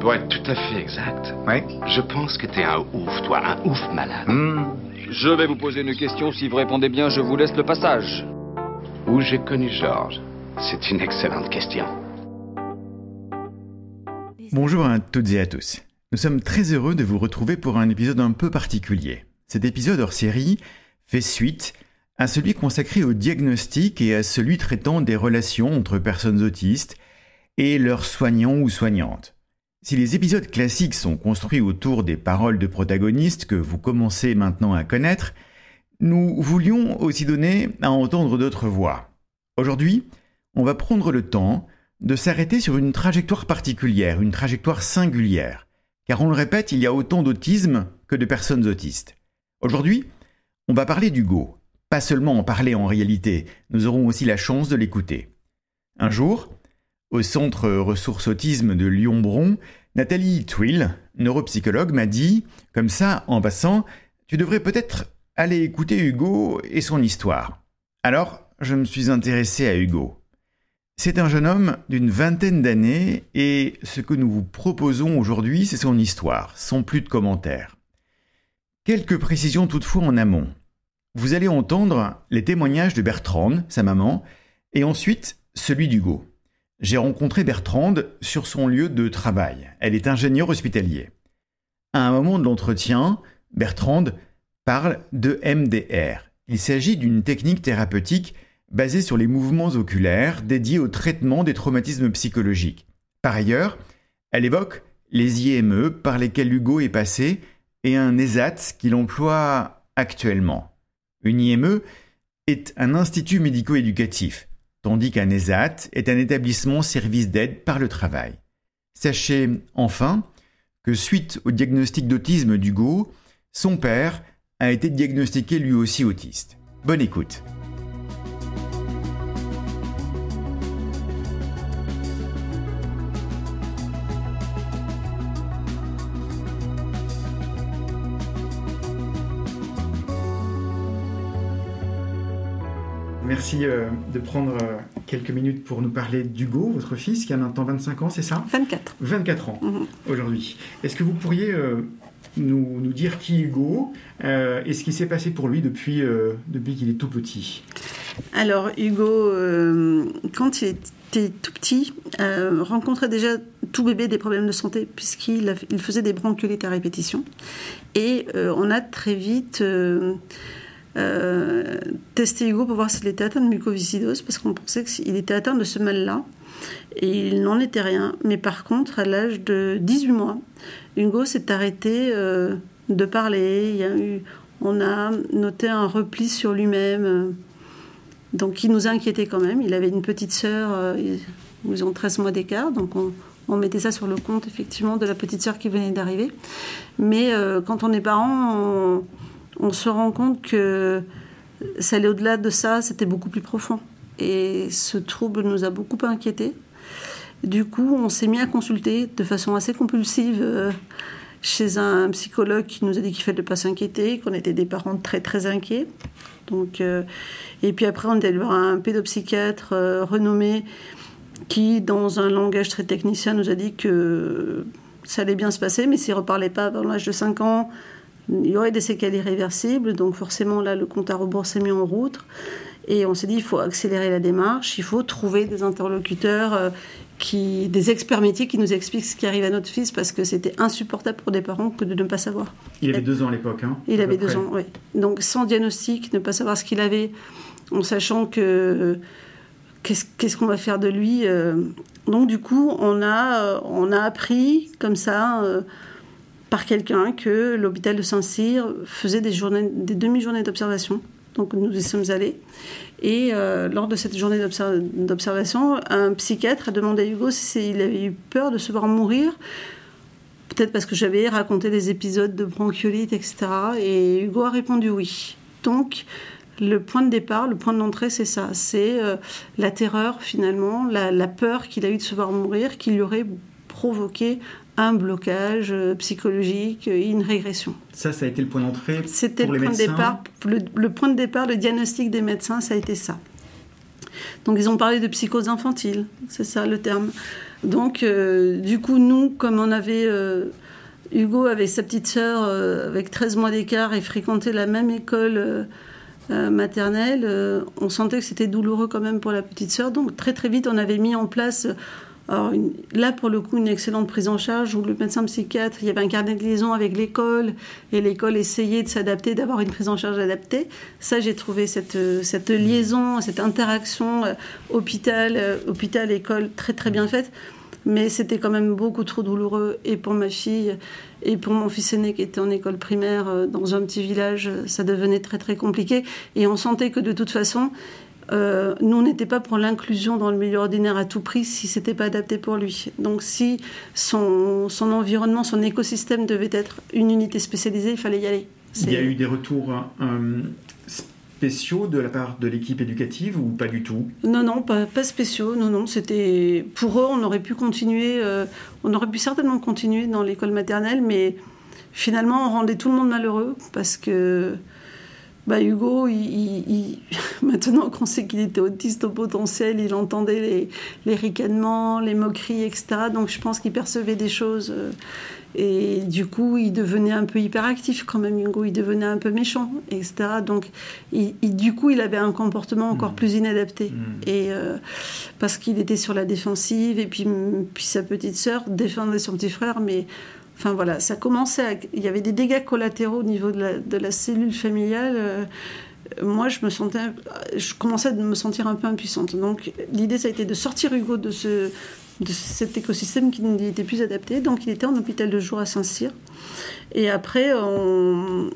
Pour être tout à fait exact, Ouais. je pense que t'es un ouf, toi, un ouf malade. Hmm. Je vais vous poser une question. Si vous répondez bien, je vous laisse le passage. Où j'ai connu Georges? C'est une excellente question. Bonjour à toutes et à tous. Nous sommes très heureux de vous retrouver pour un épisode un peu particulier. Cet épisode hors série fait suite à celui consacré au diagnostic et à celui traitant des relations entre personnes autistes et leurs soignants ou soignantes. Si les épisodes classiques sont construits autour des paroles de protagonistes que vous commencez maintenant à connaître, nous voulions aussi donner à entendre d'autres voix. Aujourd'hui, on va prendre le temps de s'arrêter sur une trajectoire particulière, une trajectoire singulière, car on le répète, il y a autant d'autisme que de personnes autistes. Aujourd'hui, on va parler d'Hugo. Pas seulement en parler en réalité, nous aurons aussi la chance de l'écouter. Un jour, au centre ressources autisme de Lyon-Bron, Nathalie Twill, neuropsychologue, m'a dit, comme ça, en passant, tu devrais peut-être aller écouter Hugo et son histoire. Alors, je me suis intéressé à Hugo. C'est un jeune homme d'une vingtaine d'années et ce que nous vous proposons aujourd'hui, c'est son histoire, sans plus de commentaires. Quelques précisions toutefois en amont. Vous allez entendre les témoignages de Bertrande, sa maman, et ensuite celui d'Hugo. J'ai rencontré Bertrande sur son lieu de travail. Elle est ingénieure hospitalier. À un moment de l'entretien, Bertrande parle de MDR. Il s'agit d'une technique thérapeutique basée sur les mouvements oculaires dédiée au traitement des traumatismes psychologiques. Par ailleurs, elle évoque les IME par lesquels Hugo est passé et un ESAT qu'il emploie actuellement. Une IME est un institut médico-éducatif, tandis qu'un ESAT est un établissement service d'aide par le travail. Sachez enfin que suite au diagnostic d'autisme d'Hugo, son père a été diagnostiqué lui aussi autiste. Bonne écoute. Merci euh, de prendre euh, quelques minutes pour nous parler d'Hugo, votre fils, qui a maintenant 25 ans, c'est ça? 24. 24 ans Mhm. aujourd'hui. Est-ce que vous pourriez euh, nous, nous dire qui est Hugo euh, et ce qui s'est passé pour lui depuis, euh, depuis qu'il est tout petit? Alors, Hugo, euh, quand il était tout petit, rencontrait déjà tout bébé des problèmes de santé, puisqu'il il faisait des bronchiolites à répétition. Et on a très vite euh, testé Hugo pour voir s'il était atteint de mucoviscidose, parce qu'on pensait qu'il était atteint de ce mal-là. Et il n'en était rien. Mais par contre, à l'âge de 18 mois, Hugo s'est arrêté euh, de parler. Il y a eu, on a noté un repli sur lui-même. donc, il nous a inquiétés quand même. Il avait une petite sœur, ils, ont 13 mois d'écart, donc on, on mettait ça sur le compte, effectivement, de la petite sœur qui venait d'arriver. Mais euh, quand on est parent, on, on se rend compte que ça allait au-delà de ça, c'était beaucoup plus profond. Et ce trouble nous a beaucoup inquiétés. Du coup, on s'est mis à consulter de façon assez compulsive euh, chez un psychologue qui nous a dit qu'il fallait pas s'inquiéter, qu'on était des parents très très inquiets. Donc, euh, et puis après, on est allé voir un pédopsychiatre euh, renommé qui, dans un langage très technicien, nous a dit que ça allait bien se passer, mais s'il reparlait pas avant l'âge de 5 ans, il y aurait des séquelles irréversibles. Donc forcément, là, le compte à rebours s'est mis en route. Et on s'est dit, il faut accélérer la démarche, il faut trouver des interlocuteurs, euh, qui, des experts métiers qui nous expliquent ce qui arrive à notre fils, parce que c'était insupportable pour des parents que de ne pas savoir. Il avait deux ans à l'époque. Hein, Il avait deux près. ans, oui. Donc sans diagnostic, ne pas savoir ce qu'il avait, en sachant que euh, qu'est-ce qu'on va faire de lui. euh. Donc du coup, on a, euh, on a appris comme ça par quelqu'un que l'hôpital de Saint-Cyr faisait des, des demi-journées d'observation. Donc nous y sommes allés. Et euh, lors de cette journée d'obser- d'observation, un psychiatre a demandé à Hugo s'il avait eu peur de se voir mourir peut-être parce que j'avais raconté des épisodes de bronchiolite, etc. Et Hugo a répondu oui. Donc, le point de départ, le point d'entrée, c'est ça. C'est euh, la terreur, finalement, la, la peur qu'il a eu de se voir mourir, qui lui aurait provoqué un blocage euh, psychologique et une régression. Ça, ça a été le point d'entrée C'était pour le les point de départ. Le, le point de départ, le diagnostic des médecins, ça a été ça. Donc ils ont parlé de psychose infantile, c'est ça le terme. Donc du coup, nous, comme on avait... Hugo avait sa petite sœur avec 13 mois d'écart et fréquentait la même école maternelle, on sentait que c'était douloureux quand même pour la petite sœur. Donc très très vite, on avait mis en place là, pour le coup, une excellente prise en charge où le médecin psychiatre, il y avait un carnet de liaison avec l'école et l'école essayait de s'adapter, d'avoir une prise en charge adaptée. Ça, j'ai trouvé cette, cette liaison, cette interaction euh, hôpital, euh, très très bien faite. Mais c'était quand même beaucoup trop douloureux et pour ma fille et pour mon fils aîné qui était en école primaire euh, dans un petit village, ça devenait très très compliqué. Et on sentait que de toute façon, euh, nous, on n'était pas pour l'inclusion dans le milieu ordinaire à tout prix si c'était pas adapté pour lui. Donc, si son, son, environnement, son écosystème devait être une unité spécialisée, il fallait y aller. Il y a eu des retours euh, spéciaux de la part de l'équipe éducative ou pas du tout? Non, non, pas, pas, spéciaux. Non, non, c'était pour eux, on aurait pu continuer, euh, on aurait pu certainement continuer dans l'école maternelle, mais finalement, on rendait tout le monde malheureux parce que bah Hugo, il, maintenant qu'on sait qu'il était autiste au potentiel, il entendait les, les ricanements, les moqueries, etc. Donc je pense qu'il percevait des choses. Euh, et du coup, il devenait un peu hyperactif quand même, Hugo. Il devenait un peu méchant, etc. Donc il, du coup, il avait un comportement encore mmh. plus inadapté. Mmh. Et euh, parce qu'il était sur la défensive, et puis, puis sa petite sœur défendait son petit frère, mais Enfin voilà, ça commençait Il y avait des dégâts collatéraux au niveau de la, cellule familiale. Euh, moi, je me sentais, je commençais à me sentir un peu impuissante. Donc, l'idée, ça a été de sortir Hugo de, ce, de cet écosystème qui n'était plus adapté. Donc, il était en hôpital de jour à Saint-Cyr. Et après, au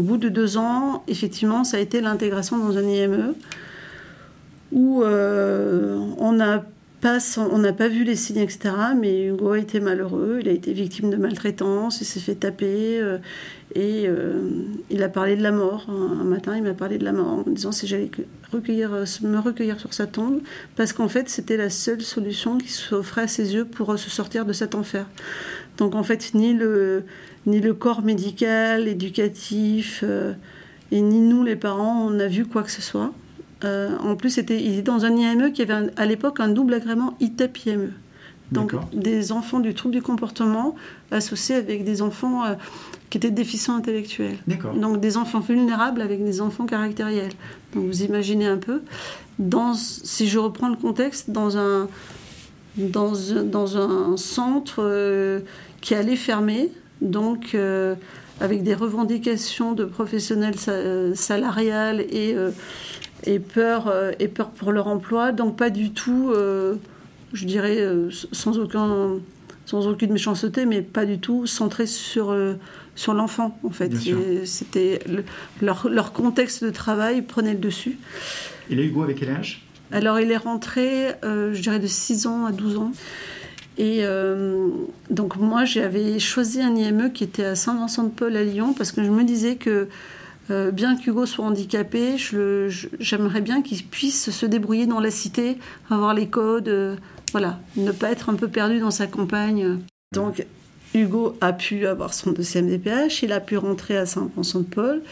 bout de deux ans, effectivement, ça a été l'intégration dans un IME où euh, on a on n'a pas vu les signes, etc. Mais Hugo a été malheureux, il a été victime de maltraitance, il s'est fait taper euh, et euh, il a parlé de la mort. Un, matin, il m'a parlé de la mort en me disant si j'allais euh, me recueillir sur sa tombe, parce qu'en fait, c'était la seule solution qui s'offrait à ses yeux pour se sortir de cet enfer. Donc en fait, ni le, ni le corps médical, éducatif, et ni nous, les parents, on a vu quoi que ce soit. Euh, en plus, c'était, il était dans un IME qui avait à l'époque un double agrément ITEP-IME. Donc des enfants du trouble du comportement associés avec des enfants euh, qui étaient déficients intellectuels. Donc des enfants vulnérables avec des enfants caractériels. Donc vous imaginez un peu, dans, si je reprends le contexte, dans un, dans, dans un centre euh, qui allait fermer, donc avec des revendications de professionnels salariales et et peur, euh, et peur pour leur emploi. Donc pas du tout, euh, je dirais, euh, sans, aucun, sans aucune méchanceté, mais pas du tout centré sur, sur l'enfant, en fait. C'était leur, leur, contexte de travail prenait le dessus. Et là, Hugo, avec quel âge? Alors, il est rentré, je dirais, de 6 ans à 12 ans. Et donc moi, j'avais choisi un IME qui était à Saint-Vincent-de-Paul à Lyon parce que je me disais que euh, bien qu'Hugo soit handicapé, j'aimerais bien qu'il puisse se débrouiller dans la cité, avoir les codes, euh, voilà, ne pas être un peu perdu dans sa campagne. Donc, Hugo a pu avoir son deuxième DPH, il a pu rentrer à Saint-Vincent-de-Paul,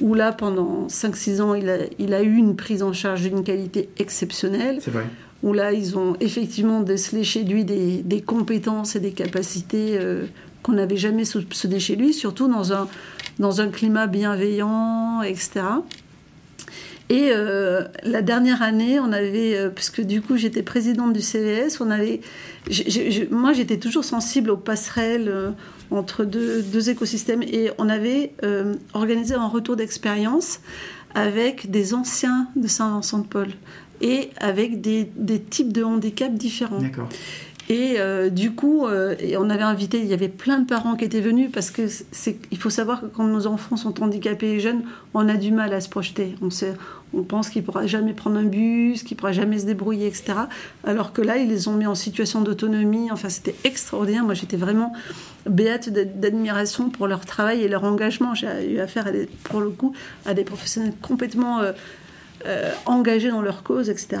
où là, pendant 5-6 ans, il a, il a, eu une prise en charge d'une qualité exceptionnelle. C'est vrai. Où là, ils ont effectivement décelé chez lui des, des compétences et des capacités euh, qu'on n'avait jamais soupçonnées chez lui, surtout dans un, dans un climat bienveillant, etc. Et euh, la dernière année, on avait, euh, puisque du coup j'étais présidente du CVS, on avait, moi j'étais toujours sensible aux passerelles euh, entre deux, écosystèmes et on avait organisé un retour d'expérience avec des anciens de Saint-Vincent-de-Paul et avec des, des, types de handicaps différents. Et euh, du coup, euh, on avait invité, il y avait plein de parents qui étaient venus parce que c'est, il faut savoir que quand nos enfants sont handicapés et jeunes, on a du mal à se projeter. On, pense qu'il pourra jamais prendre un bus, qu'il pourra jamais se débrouiller, etc. Alors que là, ils les ont mis en situation d'autonomie. Enfin, c'était extraordinaire. Moi, j'étais vraiment béate d'admiration pour leur travail et leur engagement. J'ai eu affaire, pour le coup, à des professionnels complètement euh, engagés dans leur cause, etc.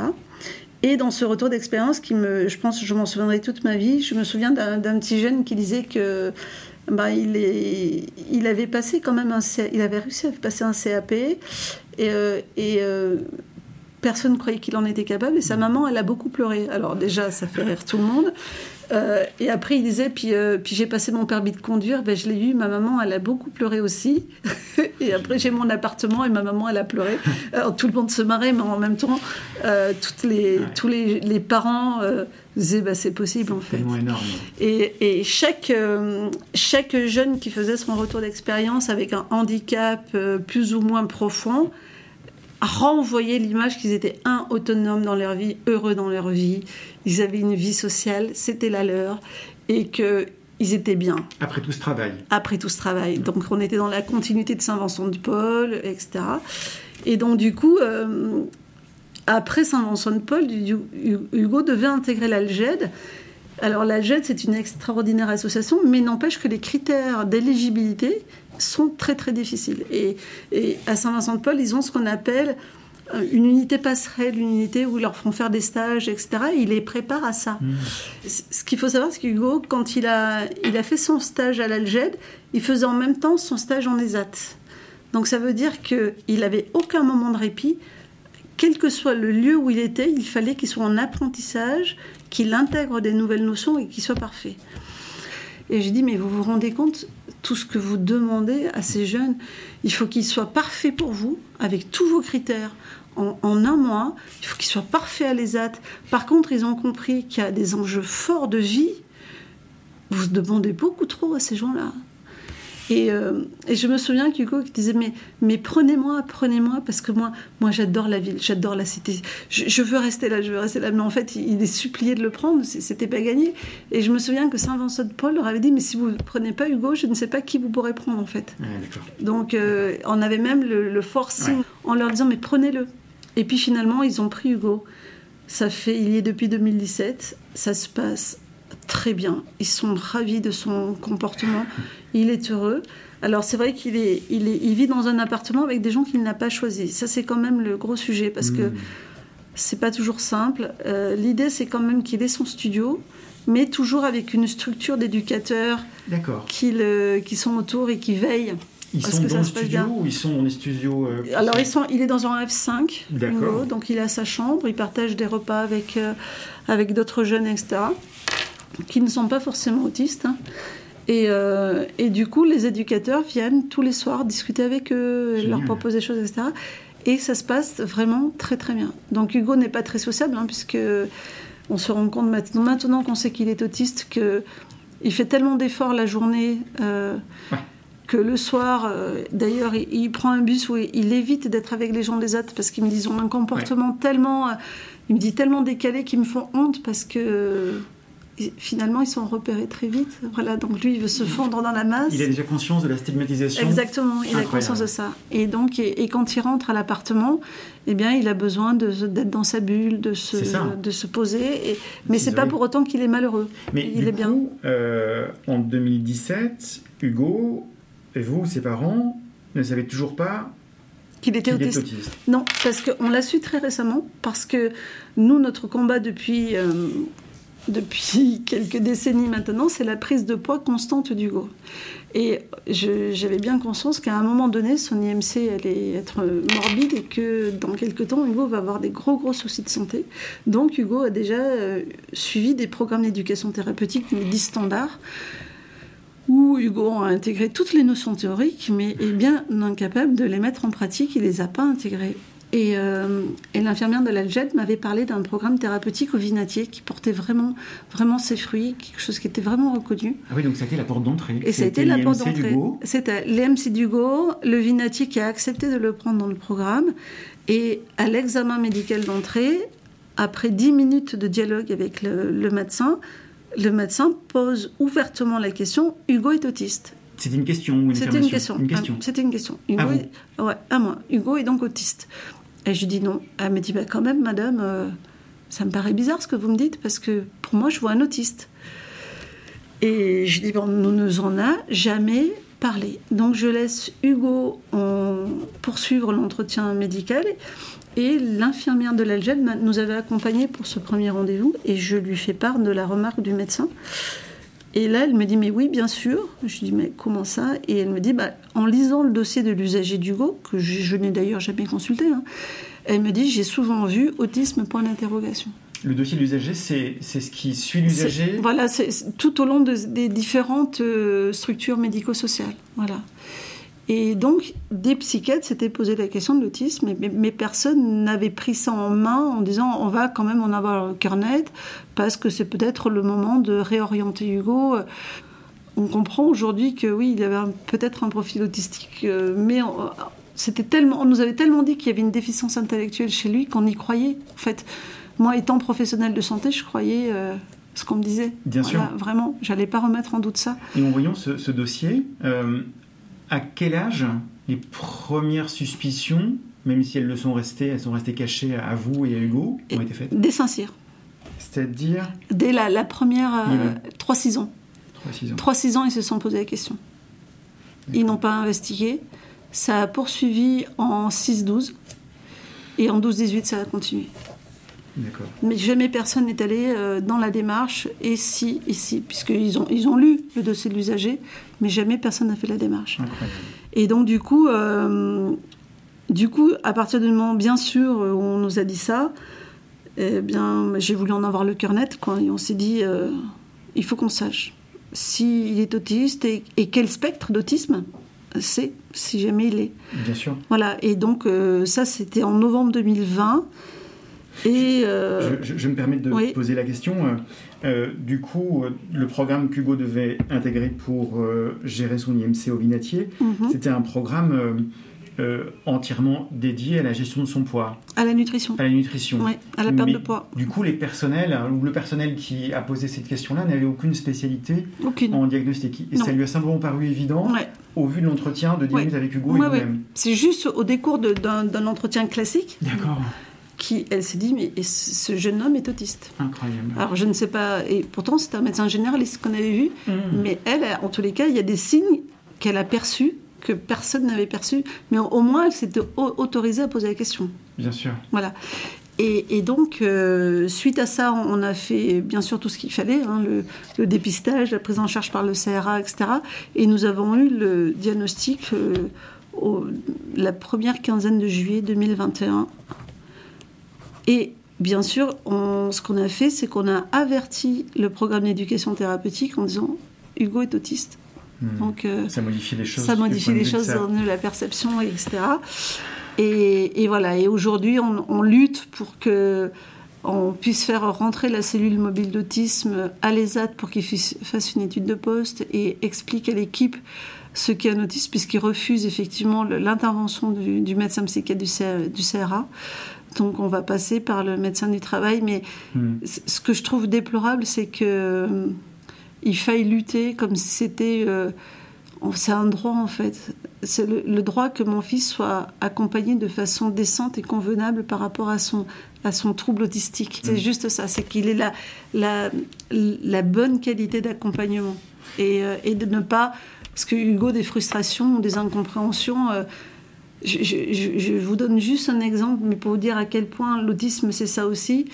Et dans ce retour d'expérience, qui me, je pense, je m'en souviendrai toute ma vie, je me souviens d'un petit jeune qui disait que bah, il, est, il avait passé quand même un il avait réussi à passer un CAP et, euh, euh, personne ne croyait qu'il en était capable. Et sa maman, elle a beaucoup pleuré. Alors déjà, ça fait rire tout le monde. Euh, et après, il disait, puis, euh, puis j'ai passé mon permis de conduire, ben, je l'ai eu, ma maman, elle a beaucoup pleuré aussi. et après, j'ai mon appartement et ma maman, elle a pleuré. Alors, tout le monde se marrait, mais en même temps, euh, toutes les, tous les, les parents disaient, bah, c'est possible en fait. énorme. Et, et chaque, chaque jeune qui faisait son retour d'expérience avec un handicap plus ou moins profond, renvoyait l'image qu'ils étaient un autonomes dans leur vie, heureux dans leur vie, ils avaient une vie sociale, c'était la leur, et que ils étaient bien. Après tout ce travail. Après tout ce travail. Donc on était dans la continuité de Saint-Vincent de Paul, etc. Et donc du coup, euh, après Saint-Vincent de Paul, Hugo devait intégrer l'Alged. Alors l'Alged, c'est une extraordinaire association, mais n'empêche que les critères d'éligibilité sont très très difficiles. Et, et à Saint-Vincent-de-Paul, ils ont ce qu'on appelle euh, une unité passerelle, une unité où ils leur font faire des stages, etc. il les prépare à ça. Mmh. Ce qu'il faut savoir, c'est qu'Hugo, quand il a, il a fait son stage à l'Alged, il faisait en même temps son stage en ESAT. Donc ça veut dire qu'il n'avait aucun moment de répit. Quel que soit le lieu où il était, il fallait qu'il soit en apprentissage, qu'il intègre des nouvelles notions et qu'il soit parfait. Et j'ai dit, mais vous vous rendez compte, tout ce que vous demandez à ces jeunes, il faut qu'ils soient parfaits pour vous, avec tous vos critères, en, un mois. Il faut qu'ils soient parfaits à l'ESAT. Par contre, ils ont compris qu'il y a des enjeux forts de vie. Vous demandez beaucoup trop à ces gens-là. Euh, et, je me souviens qu'Hugo disait mais, mais prenez-moi, prenez-moi, parce que moi, moi j'adore la ville, j'adore la cité. Je, veux rester là, je veux rester là. Mais en fait, il, est supplié de le prendre, c'était pas gagné. Et je me souviens que Saint-Vincent de Paul leur avait dit mais si vous ne prenez pas Hugo, je ne sais pas qui vous pourrez prendre en fait. Donc euh, on avait même le, forcing en leur disant mais prenez-le. Et puis finalement, ils ont pris Hugo. Ça fait, il y est depuis 2017. Ça se passe très bien. Ils sont ravis de son comportement. Il est heureux. Alors c'est vrai qu'il est, il est, il vit dans un appartement avec des gens qu'il n'a pas choisis. Ça c'est quand même le gros sujet parce que hmm. c'est pas toujours simple. Euh, l'idée c'est quand même qu'il ait son studio, mais toujours avec une structure d'éducateurs qui, qui sont autour et qui veillent. Ils sont dans le studio ou ils sont dans les studios euh, Alors ils sont, il est dans un F5, donc il a sa chambre, il partage des repas avec, euh, avec d'autres jeunes, etc qui ne sont pas forcément autistes. Hein. Et, euh, et, du coup, les éducateurs viennent tous les soirs discuter avec eux, leur proposer des choses, etc. Et ça se passe vraiment très très bien. Donc Hugo n'est pas très sociable, hein, puisque on se rend compte maintenant, maintenant qu'on sait qu'il est autiste, que il fait tellement d'efforts la journée. Euh, que le soir, euh, d'ailleurs, il, prend un bus où il, évite d'être avec les gens des autres parce qu'ils me disent ont un comportement tellement, il me dit tellement décalé qu'ils me font honte parce que finalement, ils sont repérés très vite. Voilà, donc lui, il veut se fondre dans la masse. Il a déjà conscience de la stigmatisation. Exactement, il a conscience de ça. Et donc, et, quand il rentre à l'appartement, eh bien, il a besoin d'être dans sa bulle, de se, de se poser. Et, mais c'est pas pour autant qu'il est malheureux. Mais il est bien. Euh, en 2017, Hugo et vous, ses parents, ne savaient toujours pas qu'il était autiste. Non, parce qu'on l'a su très récemment, parce que nous, notre combat depuis euh, depuis quelques décennies maintenant, c'est la prise de poids constante d'Hugo. Et j'avais bien conscience qu'à un moment donné, son IMC allait être morbide et que dans quelques temps, Hugo va avoir des gros, gros soucis de santé. Donc, Hugo a déjà euh, suivi des programmes d'éducation thérapeutique, dits standards, où Hugo a intégré toutes les notions théoriques, mais est bien incapable de les mettre en pratique. Il les a pas intégrées. Euh, et, l'infirmière de l'Alged m'avait parlé d'un programme thérapeutique au Vinatier qui portait vraiment, vraiment ses fruits, quelque chose qui était vraiment reconnu. Ah oui, donc ça a été la porte d'entrée. Et ça a été la porte d'entrée. C'était l'EMC d'Hugo, le Vinatier qui a accepté de le prendre dans le programme. Et à l'examen médical d'entrée, après dix minutes de dialogue avec le, médecin, le médecin pose ouvertement la question Hugo est autiste. C'était une question ou une C'était une question. C'était une question. Hugo à, est... ouais, à moi. Hugo est donc autiste. Et je dis non. Elle me dit bah, quand même, madame, euh, ça me paraît bizarre ce que vous me dites parce que pour moi, je vois un autiste. Et je dis bon, nous ne en a jamais parlé. Donc je laisse Hugo poursuivre l'entretien médical. Et l'infirmière de l'Algène nous avait accompagnés pour ce premier rendez-vous et je lui fais part de la remarque du médecin. Et là, elle me dit, mais oui, bien sûr. Je dis, mais comment ça? Et elle me dit, bah, en lisant le dossier de l'usager d'Hugo, que je, n'ai d'ailleurs jamais consulté, hein, Elle me dit j'ai souvent vu autisme point d'interrogation. Le dossier de l'usager, c'est ce qui suit l'usager? Voilà, c'est tout au long des différentes euh, structures médico-sociales. Voilà. Et donc, des psychiatres s'étaient posé la question de l'autisme, mais, mais, personne n'avait pris ça en main en disant on va quand même en avoir le cœur net, parce que c'est peut-être le moment de réorienter Hugo. On comprend aujourd'hui que oui, il avait peut-être un profil autistique, euh, mais c'était tellement, on nous avait tellement dit qu'il y avait une déficience intellectuelle chez lui qu'on y croyait. En fait, moi, étant professionnel de santé, je croyais euh, ce qu'on me disait. Bien sûr. Vraiment, j'allais pas remettre en doute ça. Et en voyant ce, dossier, euh, à quel âge les premières suspicions, même si elles le sont restées, elles sont restées cachées à vous et à Hugo, ont été faites? Dès Saint-Cyr. C'est-à-dire? Dès la, première. 3-6 ans. 3-6 ans. 3-6 ans, ils se sont posé la question. Ils n'ont pas investigué. Ça a poursuivi en 6-12. Et en 12-18, ça a continué. Mais jamais personne n'est allé euh, dans la démarche, et si, et si, puisqu'ils ont, ils ont lu le dossier de l'usager, mais jamais personne n'a fait la démarche. Et donc, du coup, euh, du coup, à partir du moment, bien sûr, où on nous a dit ça, eh bien, j'ai voulu en avoir le cœur net, quoi, et on s'est dit, euh, il faut qu'on sache s'il est autiste et, quel spectre d'autisme c'est, si jamais il est. Bien sûr. Voilà, et donc, ça, c'était en novembre 2020. Et euh, je, me permets de poser la question. Euh, euh, du coup, le programme qu'Hugo devait intégrer pour gérer son IMC au Vinatier, mhm. c'était un programme entièrement dédié à la gestion de son poids. À la nutrition. À la nutrition. Oui, à la perte de poids. Du coup, les personnels, ou le personnel qui a posé cette question-là n'avait aucune spécialité en diagnostic. Et ça lui a simplement paru évident au vu de l'entretien de 10 minutes avec Hugo et vous-même. C'est juste au décours d'un entretien classique. D'accord qui, elle s'est dit, mais ce jeune homme est autiste? Incroyable. Alors je ne sais pas, et pourtant c'était un médecin généraliste qu'on avait vu, mm. mais elle, en tous les cas, il y a des signes qu'elle a perçus que personne n'avait perçus, mais au moins elle s'était autorisée à poser la question. Bien sûr. Voilà. Et, donc, euh, suite à ça, on a fait bien sûr tout ce qu'il fallait, hein, le, dépistage, la prise en charge par le CRA, etc. Et nous avons eu le diagnostic euh, la première quinzaine de juillet 2021 et bien sûr, ce qu'on a fait, c'est qu'on a averti le programme d'éducation thérapeutique en disant Hugo est autiste. Hmm. Donc, euh, ça modifie les choses. Ça modifie les choses dans la perception, etc. Et, voilà. Et aujourd'hui, on, lutte pour que on puisse faire rentrer la cellule mobile d'autisme à l'ESAT pour qu'il fasse une étude de poste et explique à l'équipe ce qu'est un autisme, puisqu'il refuse effectivement l'intervention du, médecin psychiatre du, du CRA. Donc on va passer par le médecin du travail. Mais hmm. ce que je trouve déplorable, c'est que euh, il faille lutter comme si c'était euh, c'est un droit en fait. C'est le, droit que mon fils soit accompagné de façon décente et convenable par rapport à son, à son trouble autistique. C'est hmm. juste ça, c'est qu'il ait la, la, la, bonne qualité d'accompagnement. Et, euh, et, de ne pas... Parce que Hugo, des frustrations ou des incompréhensions, je, vous donne juste un exemple, mais pour vous dire à quel point l'autisme, c'est ça aussi.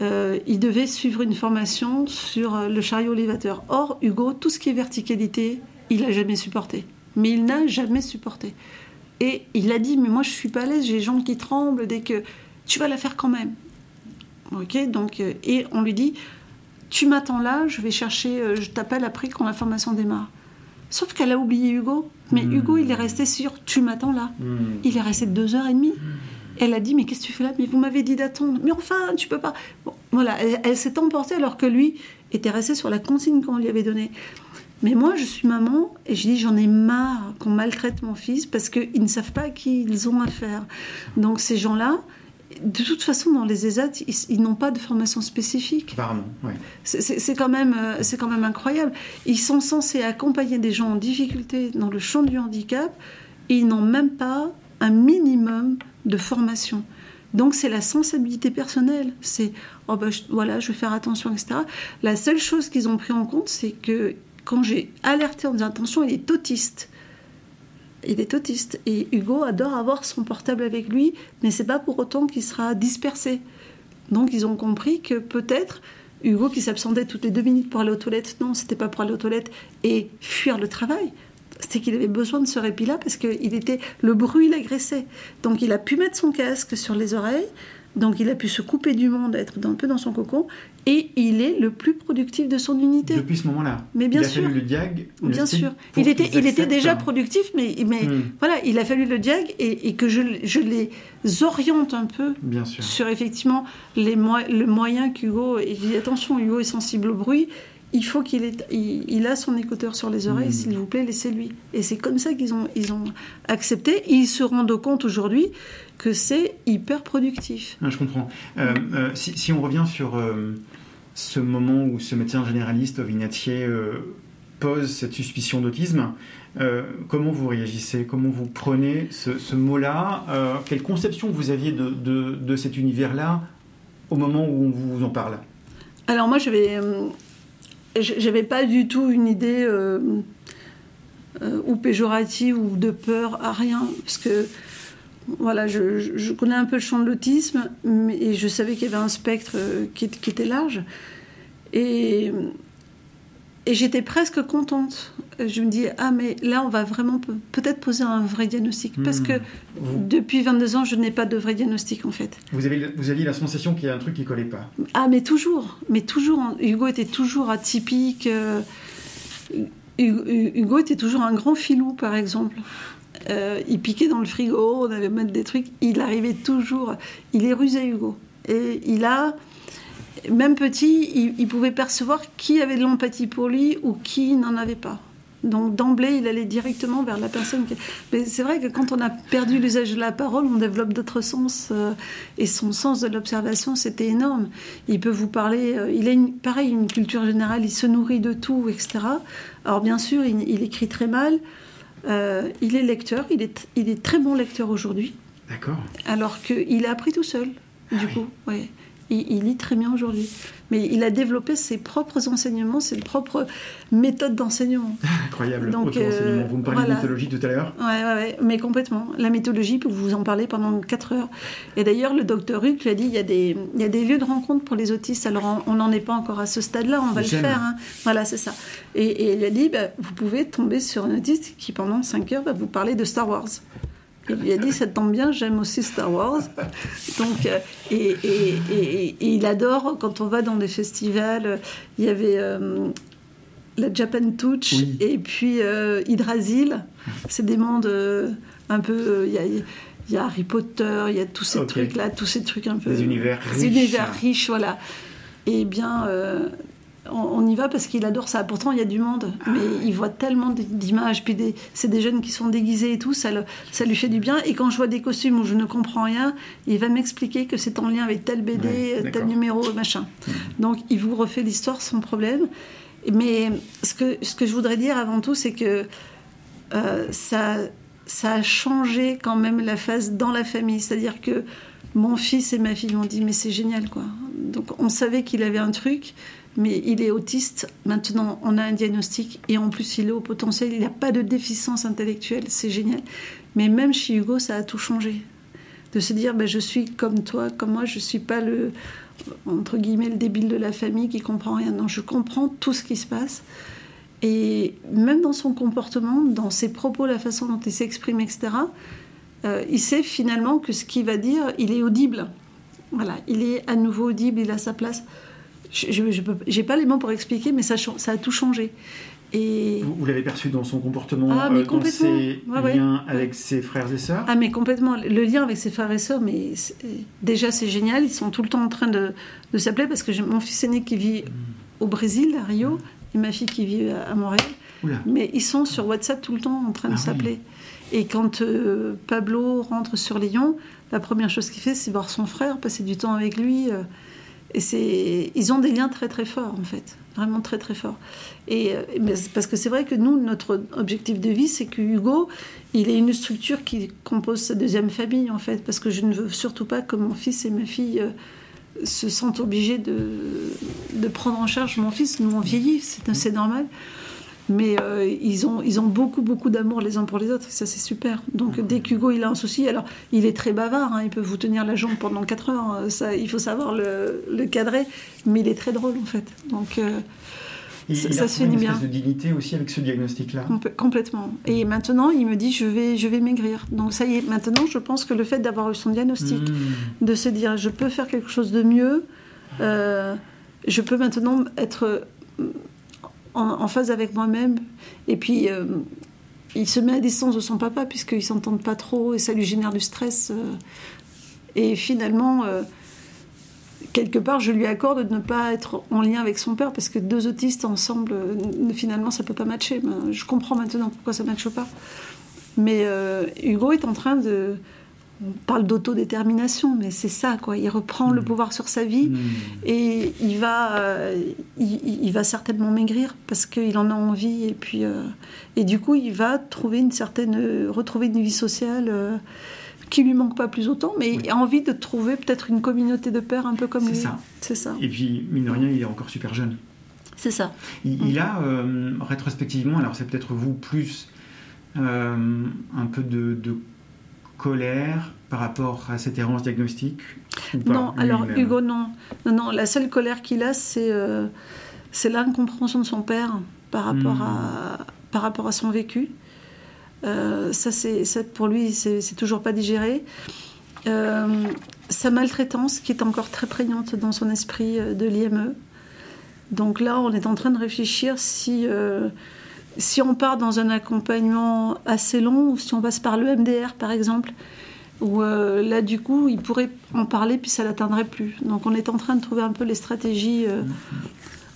Euh, il devait suivre une formation sur euh, le chariot élévateur. Or, Hugo, tout ce qui est verticalité, il n'a jamais supporté. Mais il n'a jamais supporté. Et il a dit, mais moi je suis pas à l'aise, j'ai les jambes qui tremblent dès que... Tu vas la faire quand même. Ok, donc... Euh, et on lui dit, tu m'attends là, je vais chercher, je t'appelle après quand la formation démarre. Sauf qu'elle a oublié Hugo. Mais hmm. Hugo, il est resté sur Tu m'attends là. Hmm. Il est resté deux heures et demie. Elle a dit Mais qu'est-ce que tu fais là? Mais vous m'avez dit d'attendre. Mais enfin, tu peux pas. voilà, elle, s'est emportée alors que lui était resté sur la consigne qu'on lui avait donnée. Mais moi, je suis maman et je dis j'en ai marre qu'on maltraite mon fils parce qu'ils ne savent pas à qui ils ont affaire. Donc ces gens-là, de toute façon, dans les ESAT, ils, n'ont pas de formation spécifique. Apparemment, oui. C'est quand, même, euh, quand même incroyable. Ils sont censés accompagner des gens en difficulté dans le champ du handicap et ils n'ont même pas un minimum de formation. Donc c'est la sensibilité personnelle. C'est oh ben, voilà, je vais faire attention, etc. La seule chose qu'ils ont pris en compte, c'est que quand j'ai alerté en disant attention, il est autiste il est autiste et Hugo adore avoir son portable avec lui, mais c'est pas pour autant qu'il sera dispersé. Donc ils ont compris que peut-être Hugo qui s'absentait toutes les deux minutes pour aller aux toilettes, non, c'était pas pour aller aux toilettes et fuir le travail. c'était qu'il avait besoin de ce répit-là parce que il était, le bruit l'agressait. Donc il a pu mettre son casque sur les oreilles, donc il a pu se couper du monde, être un peu dans son cocon, et il est le plus productif de son unité. Depuis ce moment-là. Mais bien il a sûr. fallu le diag. Bien sûr. Il était, il déjà productif, mais, mais Hmm. voilà, il a fallu le diag et, et que je, je les oriente un peu Bien sûr. sur effectivement les mo- le moyen qu'Hugo. Et je dis attention, Hugo est sensible au bruit. Il faut qu'il ait, il, il a son écouteur sur les oreilles, Mm. s'il vous plaît, laissez-lui. Et c'est comme ça qu'ils ont, ils ont accepté. Et ils se rendent compte aujourd'hui que c'est hyper productif. Ah, je comprends. Euh, euh, si, si on revient sur euh, ce moment où ce médecin généraliste, Vignatier, euh, pose cette suspicion d'autisme, comment vous réagissez? Comment vous prenez ce, ce mot-là? Quelle conception vous aviez de, de- de cet univers-là au moment où on vous en parle? Alors moi, j'avais, euh, j- j'avais pas du tout une idée euh, euh, ou péjorative ou de peur à rien, parce que voilà, je, connais un peu le champ de l'autisme, et je savais qu'il y avait un spectre euh, qui, qui était large, et et j'étais presque contente. Je me dis ah mais là on va vraiment pe- peut-être poser un vrai diagnostic, parce Hmm. que vous, depuis 22 ans je n'ai pas de vrai diagnostic en fait. vous, avez, vous aviez la sensation qu'il y a un truc qui collait pas. Ah, mais toujours, mais toujours. Hugo était toujours atypique. euh, Hugo, était toujours un grand filou, par exemple. Euh, il piquait dans le frigo, on avait mettre des trucs. Il arrivait toujours. Il est rusé, Hugo. Et il a, même petit, il, il pouvait percevoir qui avait de l'empathie pour lui ou qui n'en avait pas. Donc d'emblée, il allait directement vers la personne. Qui... Mais c'est vrai que quand on a perdu l'usage de la parole, on développe d'autres sens. euh, et son sens de l'observation, c'était énorme. Il peut vous parler. euh, il a une, pareil une culture générale. Il se nourrit de tout, etc. Alors bien sûr, il, il écrit très mal. euh, il est lecteur. Il est, il est très bon lecteur aujourd'hui. D'accord. Alors qu'il a appris tout seul, du coup. Ouais. Il, il lit très bien aujourd'hui. Mais il a développé ses propres enseignements, ses propres méthodes d'enseignement. Incroyable. Donc, euh, vous me parliez voilà. de mythologie tout à l'heure. Ouais, ouais, ouais, mais complètement. La mythologie, vous en parler pendant 4 heures. Et d'ailleurs, le docteur Huck dit, il y, a des, il y a des lieux de rencontre pour les autistes. Alors, on n'en est pas encore à ce stade-là, on va le faire. hein. Voilà, c'est ça. Et, et il a dit, bah, vous pouvez tomber sur un autiste qui, pendant 5 heures, va vous parler de Star Wars. Il lui a dit, ça tombe bien, j'aime aussi Star Wars. Donc, euh, et, et- et- et il adore, quand on va dans des festivals, il y avait euh, la Japan Touch Oui. et puis euh, Hydrasil. C'est des mondes euh, un peu. Il y, a, il y a Harry Potter, il y a tous ces trucs-là, tous ces trucs un peu. Des univers Des riches. univers riches, voilà. Et bien, euh, on, on y va parce qu'il adore ça. Pourtant, il y a du monde, mais il voit tellement d'images. Puis c'est des jeunes qui sont déguisés et tout, ça, le- ça lui fait du bien. Et quand je vois des costumes où je ne comprends rien, il va m'expliquer que c'est en lien avec tel BD, Ouais, tel numéro, machin. Donc, il vous refait l'histoire sans problème. Mais ce que, ce que je voudrais dire avant tout, c'est que euh, ça, ça a changé quand même la phase dans la famille. C'est-à-dire que mon fils et ma fille m'ont dit mais c'est génial quoi. Donc on savait qu'il avait un truc, mais il est autiste. Maintenant on a un diagnostic et en plus il est au potentiel. Il n'a pas de déficience intellectuelle, c'est génial. Mais même chez Hugo ça a tout changé. De se dire ben, je suis comme toi, comme moi, je suis pas le entre guillemets le débile de la famille qui comprend rien. Non, je comprends tout ce qui se passe. Et même dans son comportement, dans ses propos, la façon dont il s'exprime, etc., euh, il sait finalement que ce qu'il va dire, il est audible. Voilà, il est à nouveau audible, il a sa place. Je n'ai pas les mots pour expliquer, mais ça, ça a tout changé. Et... Vous, vous l'avez perçu dans son comportement, Ah, mais euh, dans ses liens Ouais. avec ses frères et sœurs Ah mais complètement, le lien avec ses frères et sœurs, mais déjà c'est génial, ils sont tout le temps en train de, de s'appeler parce que j'ai mon fils aîné qui vit au Brésil, à Rio, et ma fille qui vit à, à Montréal, Oula. mais ils sont sur WhatsApp tout le temps en train de Ah oui. s'appeler. Et quand euh, Pablo rentre sur Lyon, la première chose qu'il fait c'est voir son frère, passer du temps avec lui. euh, et ils ont des liens très très forts en fait, vraiment très très forts. Et euh, parce que c'est vrai que nous, notre objectif de vie, c'est que Hugo, il ait une structure qui compose sa deuxième famille en fait, parce que je ne veux surtout pas que mon fils et ma fille euh, se sentent obligés de, de prendre en charge mon fils. Nous on vieillit, c'est, c'est normal. Mais euh, ils, ont, ils ont beaucoup, beaucoup d'amour les uns pour les autres, et ça c'est super. Donc dès qu'Hugo il a un souci, alors il est très bavard, hein, il peut vous tenir la jambe pendant 4 heures, euh, ça, il faut savoir le, le cadrer, mais il est très drôle en fait. Donc euh, Et ça, il ça se finit une bien. espèce de dignité aussi avec ce diagnostic-là. Compl- Complètement. Et maintenant, il me dit je vais, je vais maigrir. Donc ça y est, maintenant, je pense que le fait d'avoir eu son diagnostic, Mmh. de se dire je peux faire quelque chose de mieux, euh, je peux maintenant être en, phase avec moi-même. Et puis, euh, il se met à distance de son papa puisqu'ils s'entendent pas trop et ça lui génère du stress. euh. et finalement, euh, quelque part, je lui accorde de ne pas être en lien avec son père parce que deux autistes ensemble, finalement, ça peut pas matcher. Ben, Je comprends maintenant pourquoi ça matche pas. Mais Hugo est en train de. On parle d'autodétermination, mais c'est ça, quoi. Il reprend le Mhm. pouvoir sur sa vie Mmh. et il va, euh, il, il va certainement maigrir parce qu'il en a envie et puis euh, et du coup il va trouver une certaine, euh, retrouver une vie sociale euh, qui lui manque pas plus autant, mais Oui. il a envie de trouver peut-être une communauté de pères un peu comme lui. ça. C'est ça. Et puis, mine de rien, il est encore super jeune. C'est ça. Il, il a, rétrospectivement, alors c'est peut-être vous plus, un peu de, de colère par rapport à cette errance diagnostique Non, alors Hugo, non. non. Non, la seule colère qu'il a, c'est euh, c'est l'incompréhension de son père par rapport, Hmm. à, par rapport à son vécu. Euh, ça, c'est ça, pour lui, c'est toujours pas digéré. Euh, sa maltraitance, qui est encore très prégnante dans son esprit de l'IME. Donc là, on est en train de réfléchir si, si on part dans un accompagnement assez long ou si on passe par le MDR, par exemple, où euh, là, du coup, il pourrait en parler puis ça l'atteindrait plus. Donc on est en train de trouver un peu les stratégies. euh,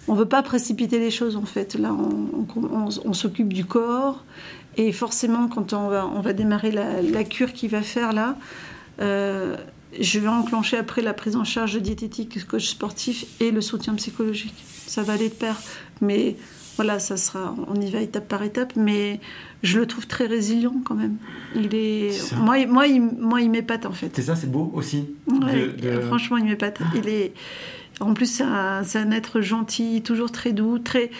on veut pas précipiter les choses, en fait. Là, on, s'occupe du corps. Et forcément, quand on va, démarrer la, la cure qu'il va faire là, euh, je vais enclencher après la prise en charge de diététique, coach sportif et le soutien psychologique. Ça va aller de pair. Mais voilà, ça sera, on y va étape par étape. Mais je le trouve très résilient quand même. Il est, moi, il- moi, il, moi, il m'épate en fait. C'est ça, c'est beau aussi. Ouais, de- de- Franchement, il m'épate. Il est, en plus, c'est un, être gentil, toujours très doux, très,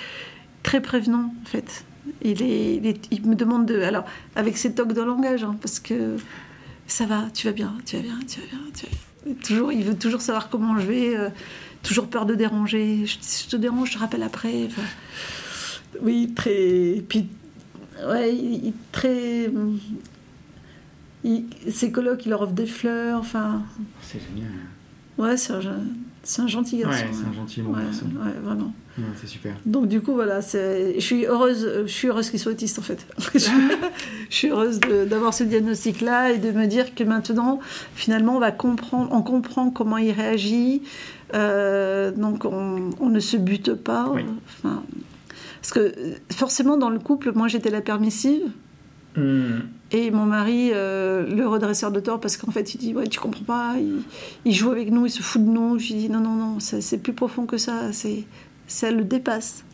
très prévenant en fait. Il, est, il, est- il me demande de, alors avec ses tocs de langage, hein, parce que ça va, tu vas bien, tu vas bien, tu vas bien, tu vas bien. Toujours, il veut toujours savoir comment je vais, euh, toujours peur de déranger. Je, si je te dérange, je te rappelle après. Enfin, oui, très. Puis, ouais, il, très. il- ses colocs, il leur offre des fleurs, enfin. C'est génial. Ouais, c'est un, gentil garçon. Ouais, c'est un gentil bon ouais, garçon. ouais, vraiment. Ouais, c'est super. Donc du coup, voilà, c'est- je suis heureuse, je suis heureuse qu'il soit autiste en fait. je, suis heureuse de- d'avoir ce diagnostic-là et de me dire que maintenant, finalement, on va comprendre, on comprend comment il réagit. Euh, donc on, on ne se bute pas. Oui. Enfin, parce que euh, forcément, dans le couple, moi j'étais la permissive. Mmh. Et mon mari, euh, le redresseur de tort, parce qu'en fait, il dit Ouais, tu comprends pas, il, il joue avec nous, il se fout de nous. Je lui dis Non, non, non, c'est plus profond que ça, c'est, ça le dépasse.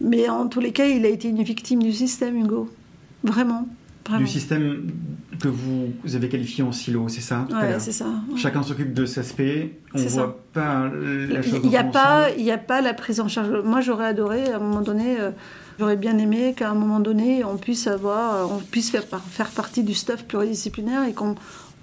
Mais en tous les cas, il a été une victime du système, Hugo. Vraiment. Vraiment. Du système que vous, vous avez qualifié en silo, c'est ça l'heure c'est ça. Chacun s'occupe de cet aspect, on ça. voit pas la chose Il n'y a, pas- y a pas la prise en charge. Moi, j'aurais adoré, à un moment donné, euh, j'aurais bien aimé qu'à un moment donné, on puisse avoir, euh, on puisse faire, faire partie du staff pluridisciplinaire et qu'on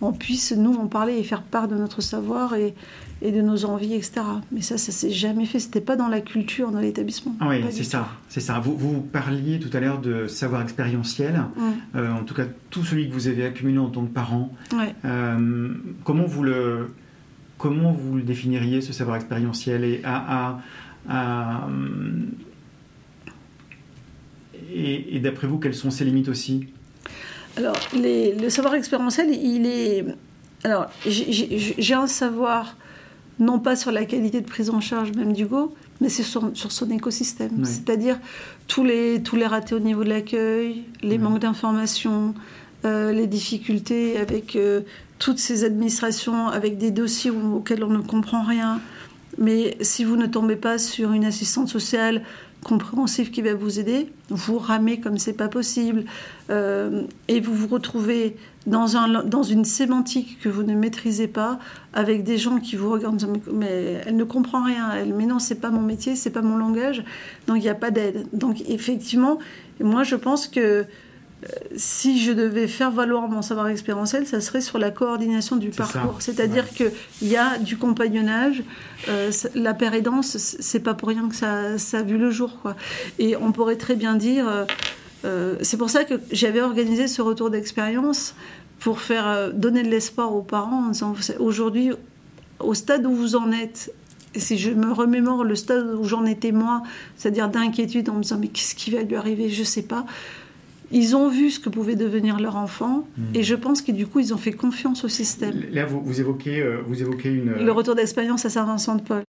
on puisse, nous, en parler et faire part de notre savoir et, et de nos envies, etc. Mais ça, ça s'est jamais fait. C'était pas dans la culture, dans l'établissement. Ah oui, c'est ça, c'est ça. Vous, vous parliez tout à l'heure de savoir expérientiel, euh, en tout cas tout celui que vous avez accumulé en tant que parent. Ouais. Euh, comment vous le comment vous le définiriez ce savoir expérientiel et à, à- à, hum, et, et d'après vous quelles sont ses limites aussi? Alors, les- le savoir expérientiel, il est. Alors, j'ai un savoir, non pas sur la qualité de prise en charge même d'Hugo, mais c'est sur, sur son écosystème. Oui. C'est-à-dire tous les, tous les ratés au niveau de l'accueil, les Oui. manques d'informations, euh, les difficultés avec euh, toutes ces administrations, avec des dossiers auxquels on ne comprend rien. Mais si vous ne tombez pas sur une assistante sociale compréhensive qui va vous aider, vous ramez comme c'est pas possible, euh, et vous vous retrouvez dans, un, dans une sémantique que vous ne maîtrisez pas, avec des gens qui vous regardent, mais elle ne comprend rien, elle, mais non, c'est pas mon métier, c'est pas mon langage, donc il n'y a pas d'aide. Donc effectivement, moi je pense que si je devais faire valoir mon savoir expérientiel, ça serait sur la coordination du parcours. C'est-à-dire qu'il y a du compagnonnage. euh, la pérédance, c- c'est pas pour rien que ça, ça a vu le jour. Quoi. Et on pourrait très bien dire. euh, euh, c'est pour ça que j'avais organisé ce retour d'expérience pour faire euh, donner de l'espoir aux parents en disant aujourd'hui, au stade où vous en êtes, si je me remémore le stade où j'en étais moi, c'est-à-dire d'inquiétude en me disant mais qu'est-ce qui va lui arriver, je sais pas. Ils ont vu ce que pouvait devenir leur enfant et je pense que du coup ils ont fait confiance au système. Là, vous, vous évoquez, euh, vous évoquez une. Le retour d'expérience à Saint-Vincent-de-Paul.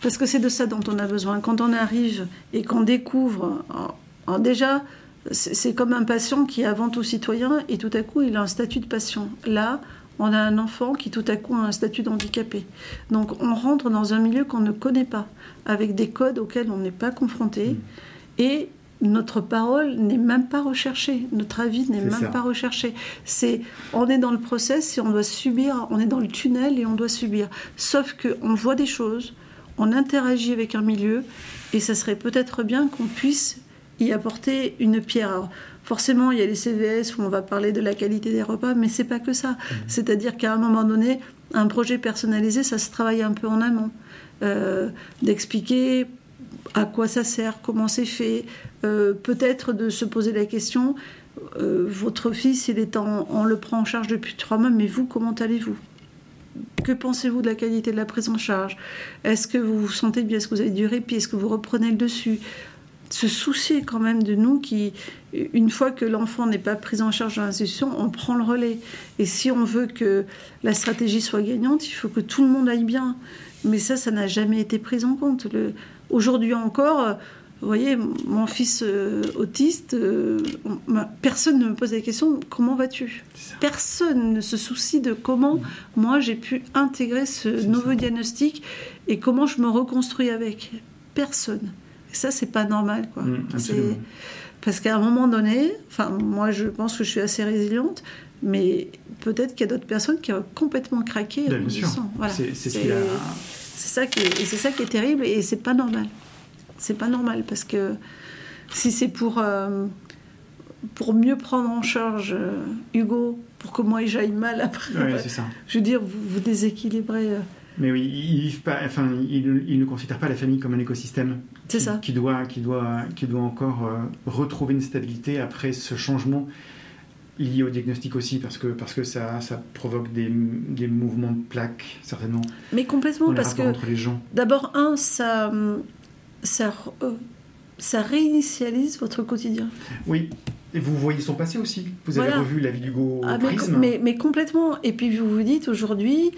Parce que c'est de ça dont on a besoin. Quand on arrive et qu'on découvre, en- en déjà, c'est c'est comme un patient qui est avant tout citoyen et tout à coup il a un statut de patient. Là, on a un enfant qui tout à coup a un statut d'handicapé. Donc on rentre dans un milieu qu'on ne connaît pas, avec des codes auxquels on n'est pas confronté. Et notre parole n'est même pas recherchée, notre avis n'est même ça. pas recherché. C'est, on est dans le process et on doit subir, on est dans le tunnel et on doit subir. Sauf que on voit des choses, on interagit avec un milieu et ça serait peut-être bien qu'on puisse y apporter une pierre. Alors, forcément, il y a les CVS où on va parler de la qualité des repas, mais c'est pas que ça. C'est-à-dire qu'à un moment donné, un projet personnalisé, ça se travaille un peu en amont, Euh, d'expliquer à quoi ça sert, comment c'est fait, euh, peut-être de se poser la question, euh, votre fils, il est en, on le prend en charge depuis trois mois, mais vous, comment allez-vous? Que pensez-vous de la qualité de la prise en charge? Est-ce que vous vous sentez bien Est-ce que vous avez du répit Est-ce que vous reprenez le dessus? Se soucier quand même de nous qui, une fois que l'enfant n'est pas pris en charge dans l'institution, on prend le relais. Et si on veut que la stratégie soit gagnante, il faut que tout le monde aille bien. Mais ça, ça n'a jamais été pris en compte. Aujourd'hui encore, euh, vous voyez, mon fils euh, autiste, euh, personne ne me pose la question comment vas-tu? Personne ne se soucie de comment moi j'ai pu intégrer ce nouveau ça. diagnostic et comment je me reconstruis avec. Personne. Et ça, c'est pas normal. Quoi. Mm, parce qu'à un moment donné, enfin, moi je pense que je suis assez résiliente, mais peut-être qu'il y a d'autres personnes qui ont complètement craqué. Bien sûr. Voilà. C'est ce a. c'est ça qui est, et c'est ça qui est terrible et c'est pas normal. C'est pas normal parce que si c'est pour euh, pour mieux prendre en charge euh, Hugo pour que moi j'aille mal après, Ouais, ça. je veux dire vous, vous déséquilibrez. euh, Mais oui, ils, vivent pas, enfin, ils, ils ne considèrent pas la famille comme un écosystème. C'est qui, ça. Qui doit, qui doit, qui doit encore euh, retrouver une stabilité après ce changement lié au diagnostic aussi, parce que, parce que ça, ça provoque des, des mouvements de plaques, certainement, Mais complètement parce que entre les gens. d'abord un ça ça euh, ça réinitialise votre quotidien. Oui. Et vous voyez son passé aussi. Vous avez Voilà. revu la vie d'Hugo Ah, mais, prisme. mais, mais complètement. Et puis vous vous dites aujourd'hui,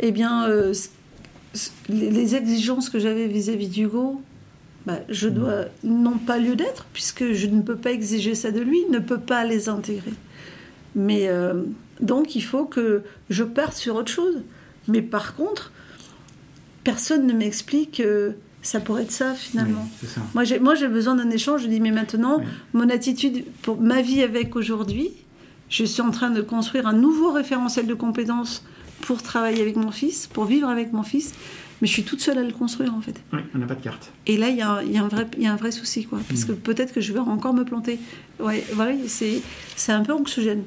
eh bien, euh, les, exigences que j'avais vis-à-vis d'Hugo, bah, je dois n'ont pas lieu d'être puisque je ne peux pas exiger ça de lui, ne peut pas les intégrer. Mais euh, donc il faut que je parte sur autre chose. Mais par contre, personne ne m'explique que ça pourrait être ça finalement. ça. Moi, j'ai, moi, j'ai besoin d'un échange. Je dis, mais maintenant, Oui. mon attitude pour ma vie avec aujourd'hui, je suis en train de construire un nouveau référentiel de compétences pour travailler avec mon fils, pour vivre avec mon fils. Mais je suis toute seule à le construire, en fait. Oui, on n'a pas de carte. Et là, il y, a un- il y a un vrai- il y a un vrai souci, quoi. Parce Mm. que peut-être que je vais encore me planter. Ouais, voilà, c'est, c'est un peu anxiogène.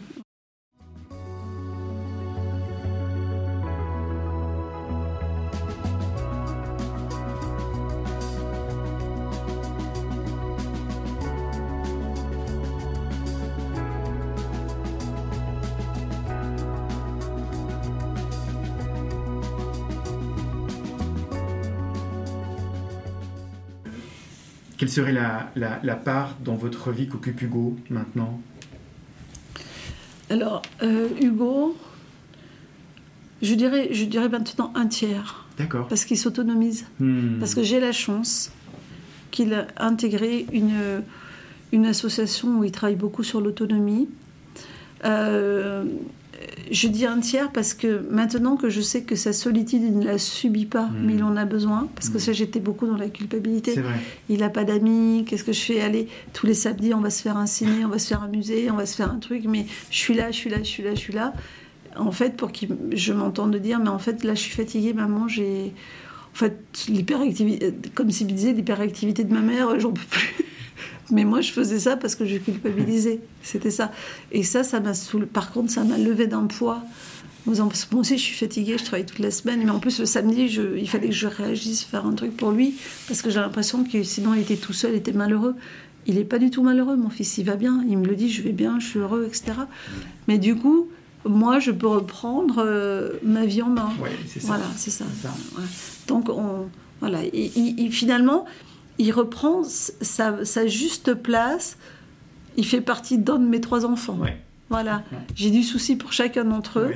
Quelle serait la, la, la part dans votre vie qu'occupe Hugo maintenant Alors, euh, Hugo, je dirais, je dirais maintenant un tiers. D'accord. Parce qu'il s'autonomise. Hmm. Parce que j'ai la chance qu'il a intégré une, une association où il travaille beaucoup sur l'autonomie. Euh, je dis un tiers parce que maintenant que je sais que sa solitude, il ne la subit pas, Mm. mais il en a besoin. Parce que Mm. ça, j'étais beaucoup dans la culpabilité. Vrai. Il n'a pas d'amis, qu'est-ce que je fais? Allez, tous les samedis, on va se faire un ciné, on va se faire un musée, on va se faire un truc, mais je suis là, je suis là, je suis là, je suis là. En fait, pour que je m'entende dire, mais en fait, là, je suis fatiguée, maman, j'ai. En fait, l'hyperactivité, comme s'il disait, l'hyperactivité de ma mère, j'en peux plus. Mais moi, je faisais ça parce que je culpabilisais. C'était ça. Et ça, ça m'a Par contre, ça m'a levé d'un poids. Moi aussi, je suis fatiguée, je travaille toute la semaine. Mais en plus, le samedi, je... il fallait que je réagisse, faire un truc pour lui. Parce que j'ai l'impression que sinon, il était tout seul, il était malheureux. Il n'est pas du tout malheureux, mon fils. Il va bien. Il me le dit, je vais bien, je suis heureux, etc. Mais du coup, moi, je peux reprendre euh, ma vie en main. Oui, c'est ça. Voilà, c'est ça. Donc, on, voilà. Et, finalement, il reprend sa, juste place. Il fait partie d'un de mes trois enfants. Voilà. J'ai du souci pour chacun d'entre eux.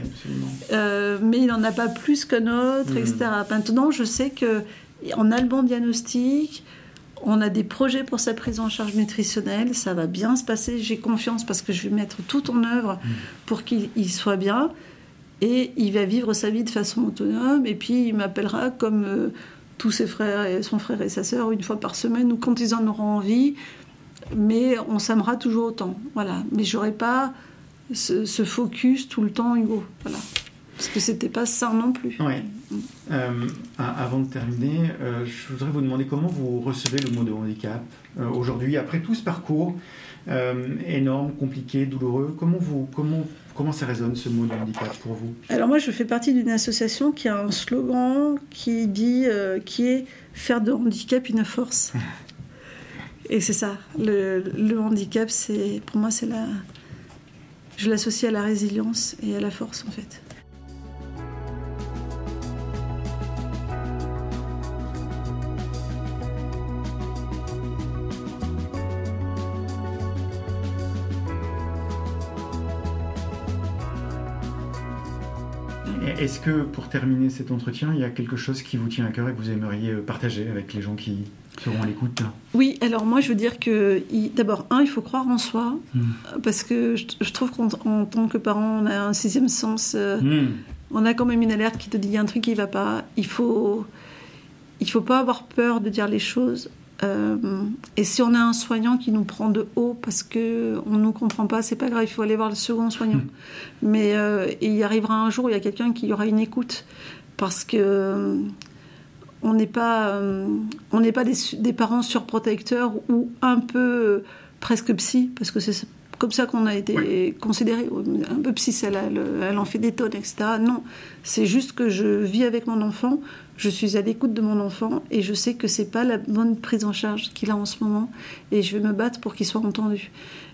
Euh, mais il n'en a pas plus qu'un autre, etc. Mm. Maintenant, je sais qu'on a le bon diagnostic. On a des projets pour sa prise en charge nutritionnelle, ça va bien se passer, j'ai confiance parce que je vais mettre tout en œuvre mm. pour qu'il soit bien. Et il va vivre sa vie de façon autonome, et puis il m'appellera comme euh, ses frères et son frère et sa sœur une fois par semaine ou quand ils en auront envie. Mais on s'aimera toujours autant. Voilà. Mais j'aurai pas ce, focus tout le temps, Hugo. Voilà. Parce que c'était pas ça non plus. Ouais. Euh, avant de terminer, euh, je voudrais vous demander comment vous recevez le mot de handicap euh, aujourd'hui, après tout ce parcours? Énorme, compliqué, douloureux. Comment, vous, comment, comment ça résonne ce mot de handicap pour vous? Alors moi, je fais partie d'une association qui a un slogan qui dit, qui est faire de handicap une force. Et c'est ça. Le, le handicap, c'est pour moi, c'est la, je l'associe à la résilience et à la force en fait. Est-ce que pour terminer cet entretien, il y a quelque chose qui vous tient à cœur et que vous aimeriez euh, partager avec les gens qui seront à l'écoute? Oui, alors moi je veux dire que d'abord, un, il faut croire en soi, hmm. parce que je, trouve qu'en tant que parent, on a un sixième sens, euh, hmm. on a quand même une alerte qui te dit il y a un truc qui ne va pas, il faut, il faut pas avoir peur de dire les choses. Euh, et si on a un soignant qui nous prend de haut parce que on nous comprend pas, c'est pas grave, il faut aller voir le second soignant. Hmm. Mais euh, il y arrivera un jour, il y a quelqu'un qui aura une écoute parce que euh, on n'est pas, on n'est pas des, parents surprotecteurs ou un peu presque psy parce que c'est comme ça qu'on a été considéré. Un peu psy, elle, elle, en fait des tonnes, etc. Non, c'est juste que je vis avec mon enfant, je suis à l'écoute de mon enfant et je sais que c'est pas la bonne prise en charge qu'il a en ce moment et je vais me battre pour qu'il soit entendu.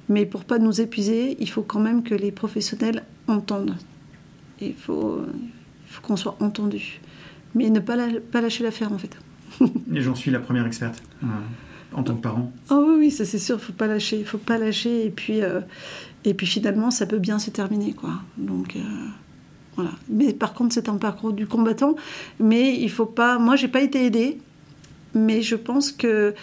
Mais pour pas nous épuiser, il faut quand même que les professionnels entendent. Il faut, faut qu'on soit entendu. Mais ne pas, pas lâcher l'affaire en fait. et j'en suis la première experte. en tant que parent. Oh oui, oui, ça c'est sûr, faut pas lâcher, faut pas lâcher, et puis euh, et puis finalement ça peut bien se terminer quoi. Donc euh, mais par contre, c'est un parcours du combattant. Mais il faut pas. Moi, j'ai pas été aidée, mais je pense que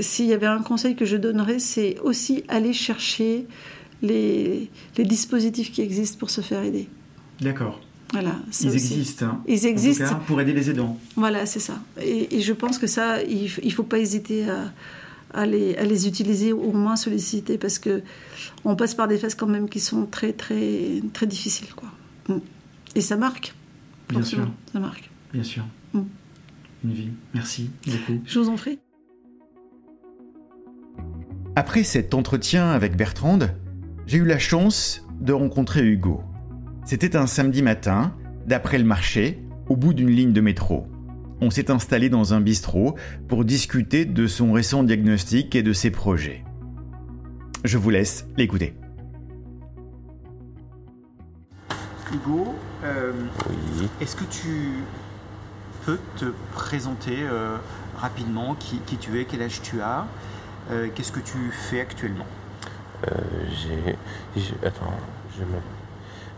s'il y avait un conseil que je donnerais, c'est aussi aller chercher les, les, dispositifs qui existent pour se faire aider. D'accord. Voilà, Ils existent. Hein. Ils existent. pour aider les aidants. Voilà, c'est ça. Et, je pense que ça, il ne faut pas hésiter à, à, les, à, les, utiliser, au moins solliciter, parce que on passe par des phases quand même qui sont très, très, très difficiles. Quoi. Mm. Et ça marque. Bien sûr. Ça marque. Bien sûr. Mm. Une vie. Merci beaucoup. Je vous en prie. Après cet entretien avec Bertrande, j'ai eu la chance de rencontrer Hugo. C'était un samedi matin, d'après le marché, au bout d'une ligne de métro. On s'est installé dans un bistrot pour discuter de son récent diagnostic et de ses projets. Je vous laisse l'écouter. Hugo, euh, est-ce que tu peux te présenter euh, rapidement qui, tu es, quel âge tu as, euh, qu'est-ce que tu fais actuellement? J'ai. Attends, je me.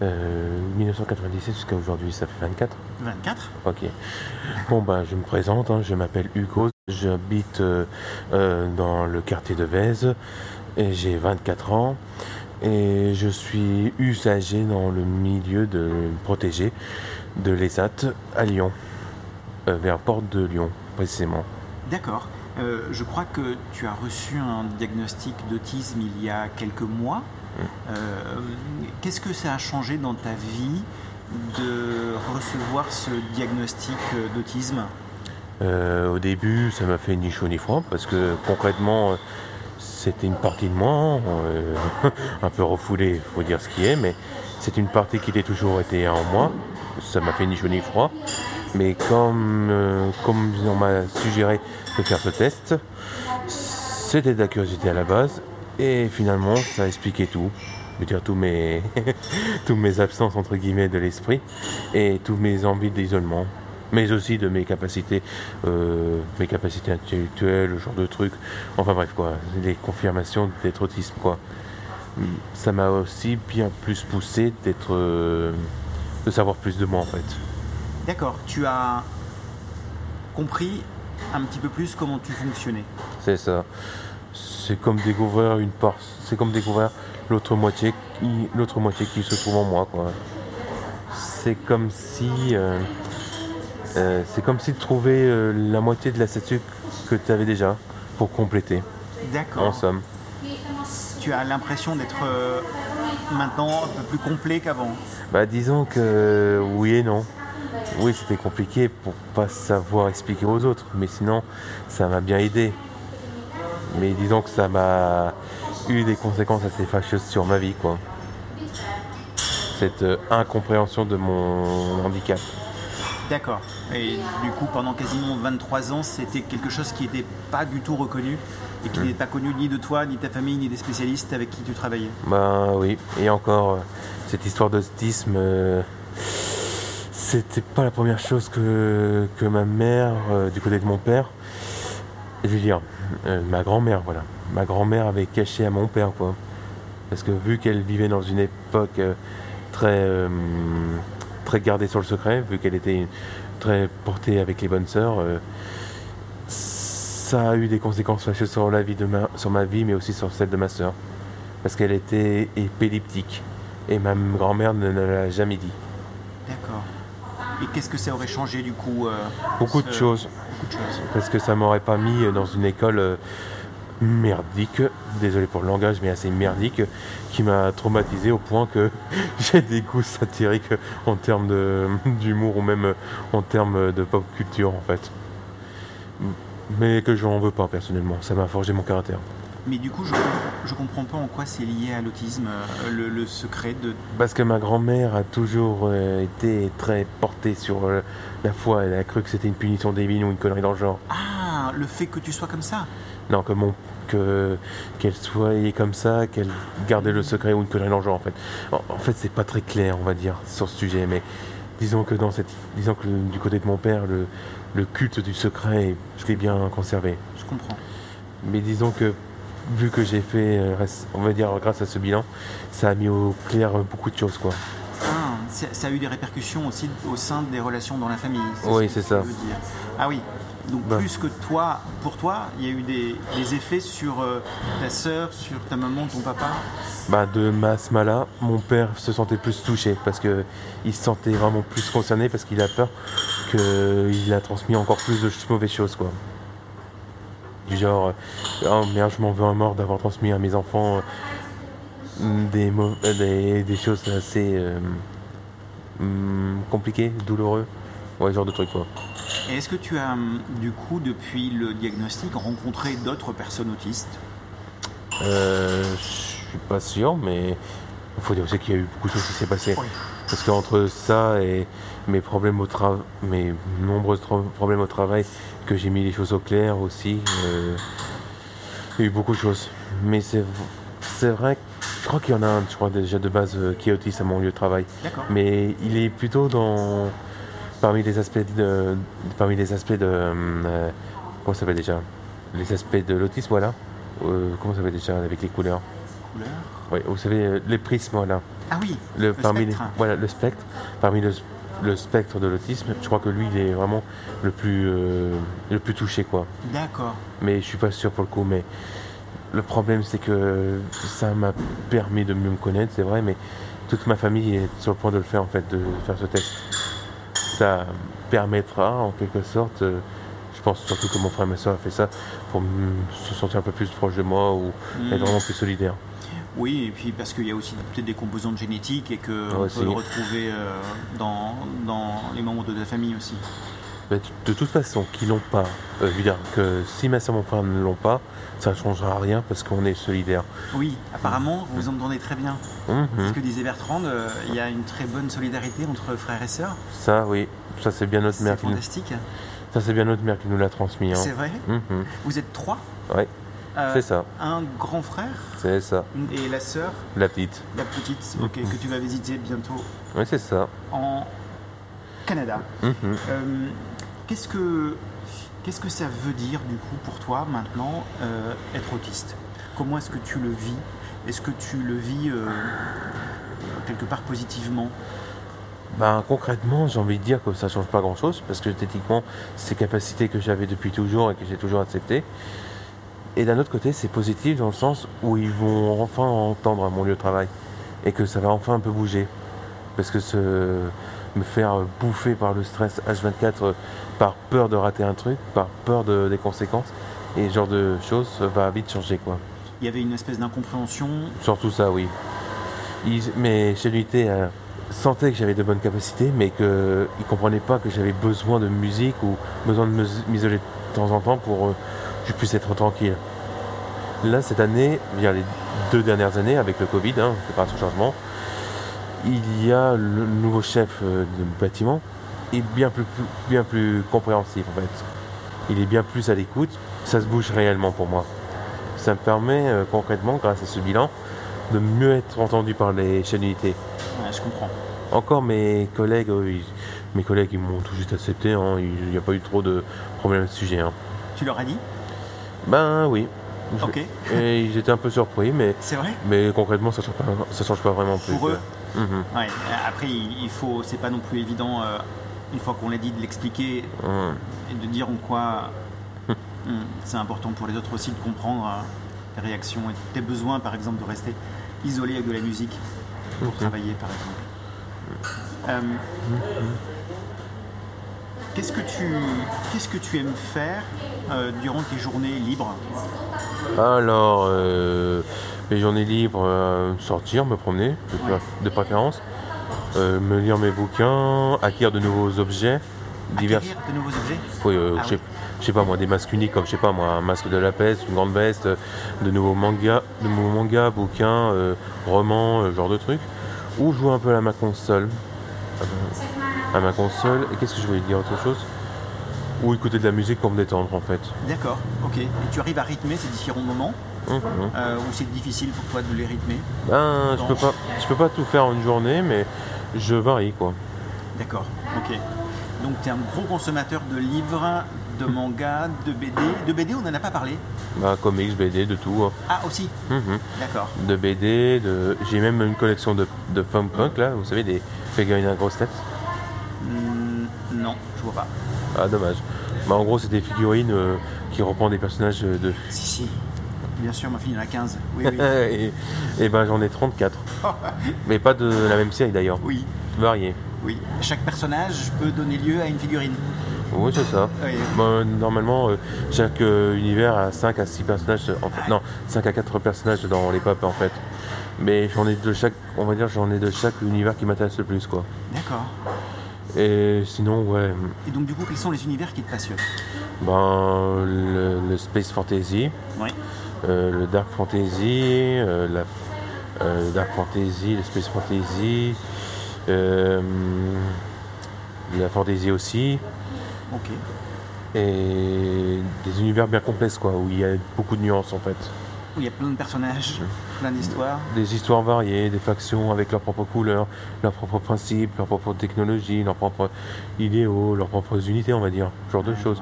1997 jusqu'à aujourd'hui, ça fait 24 24 Ok. Bon, bah, je me présente, hein, je m'appelle Hugo, j'habite dans le quartier de Vèze et j'ai 24 ans et je suis usager dans le milieu de protégé de l'ESAT à Lyon, euh, vers Porte de Lyon précisément. D'accord. Euh, je crois que tu as reçu un diagnostic d'autisme il y a quelques mois. Euh, qu'est-ce que ça a changé dans ta vie de recevoir ce diagnostic d'autisme? Au début, ça m'a fait ni chaud ni froid parce que concrètement, c'était une partie de moi, euh, un peu refoulée, faut dire ce qui est, mais c'est une partie qui était toujours été en moi. Ça m'a fait ni chaud ni froid. Mais comme, euh, comme on m'a suggéré de faire ce test, c'était de la curiosité à la base. Et finalement, ça a expliqué tout. Je veux dire, tous mes, tous mes absences, entre guillemets, de l'esprit. Et tous mes envies d'isolement. Mais aussi de mes capacités, euh, mes capacités intellectuelles, le genre de trucs. Enfin bref, quoi. Les confirmations d'être autisme, quoi. Ça m'a aussi bien plus poussé d'être. euh, de savoir plus de moi, en fait. D'accord, tu as compris un petit peu plus comment tu fonctionnais. C'est ça. C'est comme découvrir une part. C'est comme découvrir l'autre moitié, qui- l'autre moitié qui se trouve en moi, quoi. C'est comme si, euh, euh, c'est comme si de trouver euh, la moitié de la statue que tu avais déjà pour compléter. En D'accord. somme. Tu as l'impression d'être maintenant un peu plus complet qu'avant. Bah disons que oui et non. Oui, c'était compliqué pour pas savoir expliquer aux autres, mais sinon ça m'a bien aidé. Mais disons que ça m'a eu des conséquences assez fâcheuses sur ma vie, quoi. Cette euh, incompréhension de mon handicap. D'accord. Et du coup, pendant quasiment 23 ans, c'était quelque chose qui n'était pas du tout reconnu et qui n'était pas connu ni de toi, ni de ta famille, ni des spécialistes avec qui tu travaillais. Ben oui, et encore, euh, cette histoire d'autisme, euh, c'était pas la première chose que, que ma mère, euh, du côté de mon père, je veux dire, euh, ma grand-mère, voilà, ma grand-mère avait caché à mon père, quoi. Parce que vu qu'elle vivait dans une époque euh, très, euh, très gardée sur le secret, vu qu'elle était très portée avec les bonnes sœurs, ça a eu des conséquences fâcheuses sur, la vie de ma, sur ma vie, mais aussi sur celle de ma sœur parce qu'elle était épileptique. Et ma grand-mère ne l'a jamais dit. Et qu'est-ce que ça aurait changé du coup euh, Beaucoup de choses, Beaucoup de choses. parce que ça m'aurait pas mis dans une école euh, merdique, désolé pour le langage, mais assez merdique, qui m'a traumatisé au point que j'ai des goûts satiriques en termes d'humour ou même en termes de pop culture en fait. Mais que je n'en veux pas personnellement, ça m'a forgé mon caractère. Mais du coup, je, je comprends pas en quoi c'est lié à l'autisme, euh, le, le secret de. Parce que ma grand-mère a toujours euh, été très portée sur euh, la foi. Elle a cru que c'était une punition divine ou une connerie dans le genre. Ah, le fait que tu sois comme ça. Non, que mon que qu'elle soit comme ça, qu'elle gardait le secret ou une connerie dans le genre en fait. En, en fait, c'est pas très clair, on va dire, sur ce sujet, mais disons que dans cette, disons que du côté de mon père, le, le culte du secret, je l'ai bien conservé. Je comprends. Mais disons que vu que j'ai fait, euh, on va dire grâce à ce bilan, ça a mis au clair beaucoup de choses quoi. Ah, ça a eu des répercussions aussi au sein des relations dans la famille. Oui, c'est ça. dire. Ah oui. Donc Bah. plus que toi, pour toi, il y a eu des, des effets sur euh, ta sœur, sur ta maman, ton papa? Bah, de ma là mon père se sentait plus touché parce que il se sentait vraiment plus concerné parce qu'il a peur qu'il a transmis encore plus de mauvaises choses quoi. Du genre, euh, oh merde, je m'en veux à mort d'avoir transmis à mes enfants euh, des, euh, des, des choses assez hum, compliquées, douloureux. Ouais, genre de trucs quoi. Et est-ce que tu as, hum, du coup, depuis le diagnostic, rencontré d'autres personnes autistes? Euh, je suis pas sûr, mais il faut dire aussi qu'il y a eu beaucoup de choses qui s'est passé. Oui. Parce qu'entre ça et mes problèmes au travail, mes nombreux problèmes au travail, que j'ai mis les choses au clair aussi, euh, il y a eu beaucoup de choses. Mais c'est vrai, je crois qu'il y en a un, je crois déjà de base, euh, qui est autiste à mon lieu de travail. D'accord. Mais il est plutôt dans parmi les aspects de parmi les aspects de euh, comment ça s'appelle déjà? Les aspects de l'autisme voilà Euh, comment ça s'appelle déjà avec les couleurs? Couleur oui vous savez les prismes voilà Ah oui, le, Le parmi les, voilà le spectre. Parmi le, le spectre de l'autisme je crois que lui il est vraiment le plus euh, le plus touché quoi. D'accord. mais je suis pas sûr pour le coup mais le problème c'est que ça m'a permis de mieux me connaître c'est vrai mais toute ma famille est sur le point de le faire en fait de faire ce test. Ça permettra en quelque sorte euh, je pense surtout que mon frère et ma soeur a fait ça pour se sentir un peu plus proche de moi ou Hmm. être vraiment plus solidaire Oui, et puis parce qu'il y a aussi peut-être des composantes génétiques et qu'on peut le retrouver euh, dans, dans les membres de ta famille aussi. De toute façon, qu'ils l'ont pas, euh, je veux dire que si ma soeur et mon frère ne l'ont pas, ça ne changera rien parce qu'on est solidaires. Oui, apparemment, vous vous entendez très bien. Mhm. C'est ce que disait Bertrand, euh, il y a une très bonne solidarité entre frères et sœurs. Ça, oui, ça c'est bien notre C'est mère qui nous, fantastique. ça c'est bien notre mère qui nous l'a transmis. hein. C'est vrai Mhm. Vous êtes trois Euh, c'est ça, Un grand frère c'est ça, et la sœur, la petite. la petite, ok, que tu vas visiter bientôt Oui, c'est ça. en Canada. Mhm. Euh, qu'est-ce que qu'est-ce que ça veut dire du coup pour toi maintenant euh, être autiste? Comment est-ce que tu le vis? Est-ce que tu le vis euh, quelque part positivement? Ben, concrètement, j'ai envie de dire que ça change pas grand chose parce que techniquement, des capacités que j'avais depuis toujours et que j'ai toujours acceptées. Et d'un autre côté, c'est positif dans le sens où ils vont enfin entendre mon lieu de travail et que ça va enfin un peu bouger. Parce que se, me faire bouffer par le stress H24 euh, par peur de rater un truc, par peur de- des conséquences et ce genre de choses va vite changer quoi. Il y avait une espèce d'incompréhension? Surtout ça, oui. Ils, mes chez l'unité euh, sentaient que j'avais de bonnes capacités, mais qu'ils ne comprenaient pas que j'avais besoin de musique ou besoin de m'isoler de temps en temps pour euh, je puisse être tranquille. Là, cette année, bien les deux dernières années, avec le Covid, hein, c'est pas un changement, il y a le nouveau chef euh, de bâtiment est bien plus, plus- bien plus compréhensif en fait. Il est bien plus à l'écoute, ça se bouge réellement pour moi. Ça me permet euh, concrètement, grâce à ce bilan, de mieux être entendu par les chaînes d'unité. Ouais, je comprends. Encore mes collègues, eux, ils- mes collègues, ils m'ont tout juste accepté. hein, il n'y a pas eu trop de problèmes à ce sujet. hein. Tu leur as dit? Ben oui. Ok. Et ils étaient un peu surpris, mais, C'est vrai? mais concrètement, ça change pas, ça change pas vraiment plus. Pour eux? Mhm, Ouais. Après, il faut, c'est pas non plus évident, euh, une fois qu'on l'a dit, de l'expliquer mhm. et de dire en quoi hum, c'est important pour les autres aussi de comprendre euh, tes réactions et tes besoins, par exemple, de rester isolé avec de la musique pour Mhm. travailler, par exemple. Euh, Qu'est-ce que tu, qu'est-ce que tu aimes faire euh, durant tes journées libres? Alors, euh, mes journées libres, euh, sortir, me promener, de, préférence, me lire mes bouquins, acquérir de nouveaux objets, divers. Acquérir de nouveaux objets? Oui, Ah je sais- oui. je sais pas moi, des masques uniques comme je sais pas moi, un masque de la peste, une grande veste, de nouveaux mangas, de nouveaux mangas, bouquins, romans, genre de trucs. Ou jouer un peu à ma console. À ma console. Et qu'est-ce que je voulais dire autre chose? Ou écouter de la musique pour me détendre en fait. D'accord, ok. Et tu arrives à rythmer ces différents moments? Euh, ou c'est difficile pour toi de les rythmer? Ben, je peux pas, je peux pas tout faire en une journée, mais je varie quoi. D'accord, ok. Donc tu es un gros consommateur de livres, de mangas, de BD. De BD, on n'en a pas parlé. Bah, comics, BD, de tout. hein. Ah, aussi Mhm. D'accord. De BD, de... j'ai même une collection de, de funk punk là, vous savez, des figurines à grosse tête. Hmm, non, je vois pas. Ah dommage. Bah, en gros c'est des figurines euh, qui reprennent des personnages euh, de... Si, si. Bien sûr, ma fille en a 15. Oui, oui. et, et ben j'en ai 34. Mais pas de la même série d'ailleurs. oui, Variés. oui. Chaque personnage peut donner lieu à une figurine. Oui c'est ça. Oui. Bah, normalement euh, chaque euh, univers a 5 à 6 personnages. En fait, non, 5 à 4 personnages dans les pop en fait. Mais j'en ai de chaque, on va dire j'en ai de chaque univers qui m'intéresse le plus quoi. D'accord. Et sinon ouais, Et donc, du coup, quels sont les univers qui te passionnent ben le, le space fantasy, Oui. euh, le dark fantasy, euh, la euh, le dark fantasy, le space fantasy, la fantasy aussi, Ok. et des univers bien complexes quoi, où il y a beaucoup de nuances en fait. Où il y a plein de personnages, plein d'histoires. Des histoires variées, des factions avec leurs propres couleurs, leurs propres principes, leurs propres technologies, leurs propres idéaux, leurs propres unités on va dire, ce genre de choses.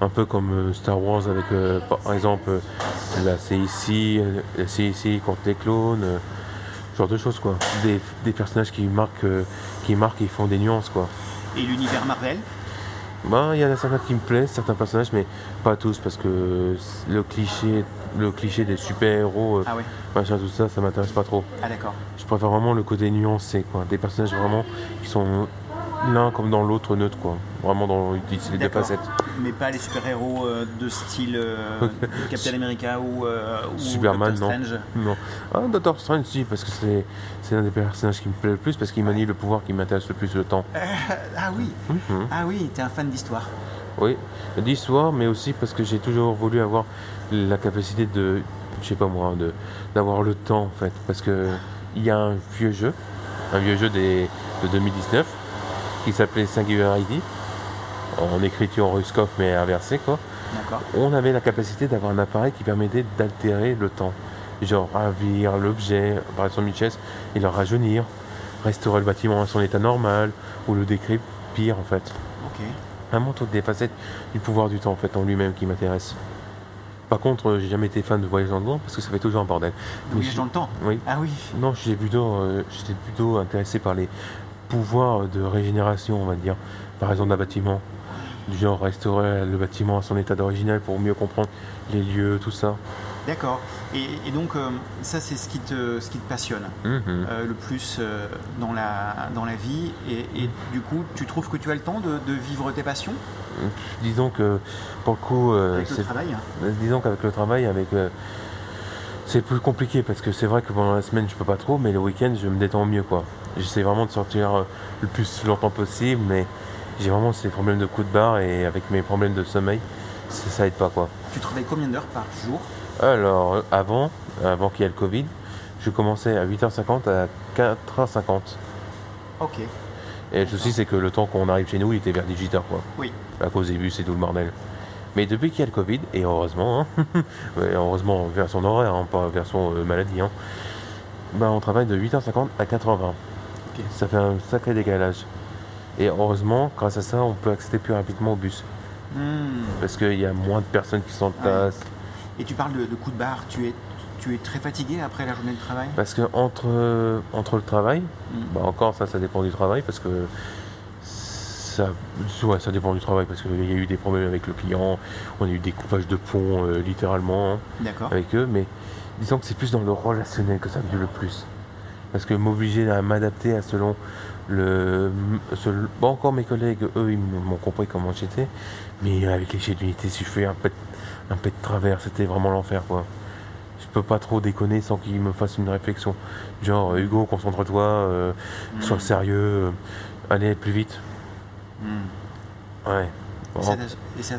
Un peu comme euh, Star Wars avec euh, par exemple euh, la CIC, la CIC contre les clones, euh, ce genre de choses quoi. Des, des personnages qui marquent, euh, qui marquent et font des nuances quoi. Et l'univers Marvel? Ben, il y en a certains qui me plaisent, certains personnages, mais pas tous parce que le cliché, le cliché des super-héros, euh, Ah ouais. machin tout ça, ça m'intéresse pas trop. Ah d'accord. Je préfère vraiment le côté nuancé, quoi. Des personnages vraiment qui sont l'un comme dans l'autre neutre, quoi. Vraiment dans les deux facettes. Mais pas les super-héros euh, de style euh, Captain America ou, euh, ou Superman, Doctor non. Strange. Non. Ah, Doctor Strange, si, parce que c'est c'est l'un des personnages qui me plaît le plus, parce qu'il manie le pouvoir qui m'intéresse le plus le temps. Ah oui, Mhm. ah oui, t'es un fan d'histoire. Oui, d'histoire, mais aussi parce que j'ai toujours voulu avoir la capacité de, je sais pas moi, de d'avoir le temps en fait, parce que il y a un vieux jeu, un vieux jeu des, de 2019 qui s'appelait Singularity, en écriture Ruskov mais inversée quoi. D'accord. On avait la capacité d'avoir un appareil qui permettait d'altérer le temps, genre ravir l'objet, par exemple une chaise, et le rajeunir, restaurer le bâtiment à son état normal, ou le décrire pire en fait. Ok. Vraiment toutes des facettes du pouvoir du temps en fait en lui-même qui m'intéresse. Par contre, euh, j'ai jamais été fan de voyage dans le temps parce que ça fait toujours un bordel. Voyage dans le temps? Oui. Ah oui. Non, j'étais plutôt, euh, j'étais plutôt intéressé par les pouvoirs de régénération, on va dire. Par exemple, d'un bâtiment. Du genre restaurer le bâtiment à son état d'original pour mieux comprendre les lieux, tout ça. D'accord. Et, et donc euh, ça c'est ce qui te, ce qui te passionne Mhm. euh, le plus euh, dans, la, dans la vie. Et, et du coup, tu trouves que tu as le temps de, de vivre tes passions? Disons que pour le coup, avec le travail Disons qu'avec le travail, avec c'est plus compliqué parce que c'est vrai que pendant la semaine je peux pas trop, mais le week-end je me détends mieux quoi. J'essaie vraiment de sortir le plus longtemps possible, mais j'ai vraiment ces problèmes de coups de barre et avec mes problèmes de sommeil, ça, ça aide pas quoi. Tu travailles combien d'heures par jour? Alors avant, avant qu'il y ait le Covid, je commençais à 8h50 à 4h50. Ok. Et le souci c'est que le temps qu'on arrive chez nous, il était vers 18h quoi. Oui. à cause des bus et tout le bordel. Mais depuis qu'il y a le Covid, et heureusement, hein, ouais, heureusement vers son horaire, hein, pas vers son euh, maladie, hein, ben, on travaille de 8h50 à 4h20. Ça fait un sacré décalage. Et heureusement, grâce à ça, on peut accéder plus rapidement au bus. Hmm. Parce qu'il y a moins de personnes qui s'entassent. Et tu parles de, de coups de barre. Tu es, tu es très fatigué après la journée de travail? Parce que entre, entre le travail, Mm. bah encore ça, ça dépend du travail, parce que ça, ouais, ça dépend du travail, parce qu'il y a eu des problèmes avec le client, on a eu des coupages de pont, euh, littéralement. hein. Avec eux, mais disons que c'est plus dans le relationnel que ça me le plus. Parce que m'obliger à m'adapter à selon le. bon, encore mes collègues, eux, ils m'ont compris comment j'étais, mais avec les chefs d'unité, si je fais un pet, un pet de travers, c'était vraiment l'enfer, quoi. Je peux pas trop déconner sans qu'ils me fassent une réflexion. Genre, Hugo, concentre-toi, euh, sois Hmm. sérieux, euh, allez plus vite. Hmm. Ouais. Et ça,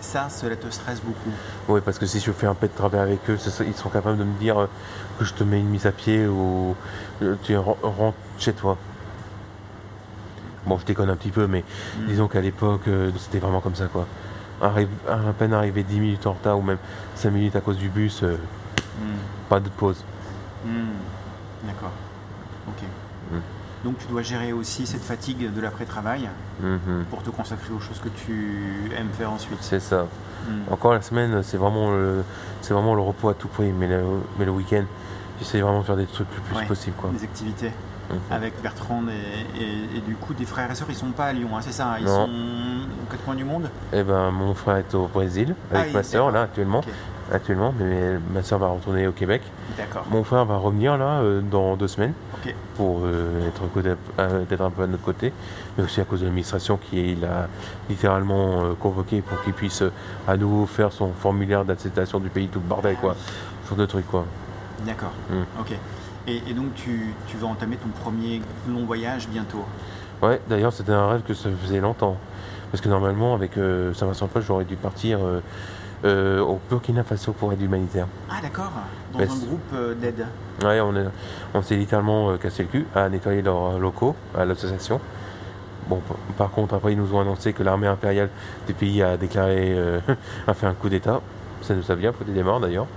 ça, cela te stresse beaucoup. Oui, parce que si je fais un pet de travers avec eux, ils seront capables de me dire euh, que je te mets une mise à pied ou euh, tu ren- rentres chez toi. Bon, je déconne un petit peu, mais Mm. disons qu'à l'époque, euh, c'était vraiment comme ça, quoi. Arrive, à peine arrivé 10 minutes en retard ou même 5 minutes à cause du bus, euh, Hmm. pas de pause. Hmm. D'accord. Ok. Hmm. Donc tu dois gérer aussi cette fatigue de l'après-travail Mhm. pour te consacrer aux choses que tu aimes faire ensuite. C'est ça. Encore la semaine, c'est vraiment le, c'est vraiment le repos à tout prix, mais le, mais le week-end, j'essaie vraiment de faire des trucs le plus Ouais. possible, quoi. Des activités Mhm. avec Bertrand et, et- et du coup des frères et sœurs, ils sont pas à Lyon, hein, c'est ça hein, Ils Non. sont aux quatre coins du monde Eh ben, mon frère est au Brésil Ah, avec il- ma soeur là actuellement. Actuellement, mais ma soeur va retourner au Québec. D'accord. Mon frère va revenir là euh, dans deux semaines pour euh, être, côté- euh, un peu à notre côté, mais aussi à cause de l'administration qui l'a littéralement convoqué pour qu'il puisse à nouveau faire son formulaire d'acceptation du pays, tout le bordel quoi. Ce genre de trucs quoi. D'accord. Hmm. Ok. Et, et donc tu, tu vas entamer ton premier long voyage bientôt. Ouais, d'ailleurs c'était un rêve que ça faisait longtemps. Parce que normalement avec euh, Saint-Vincent Paul j'aurais dû partir euh, euh, au Burkina Faso pour aide humanitaire. Ah d'accord. Dans un groupe d'aide. Ouais, on, est- on s'est littéralement cassé le cul à nettoyer leurs locaux à l'association. Bon, par contre, après, ils nous ont annoncé que l'armée impériale du pays a déclaré, euh, a fait un coup d'État. Ça nous a bien foutu des morts d'ailleurs.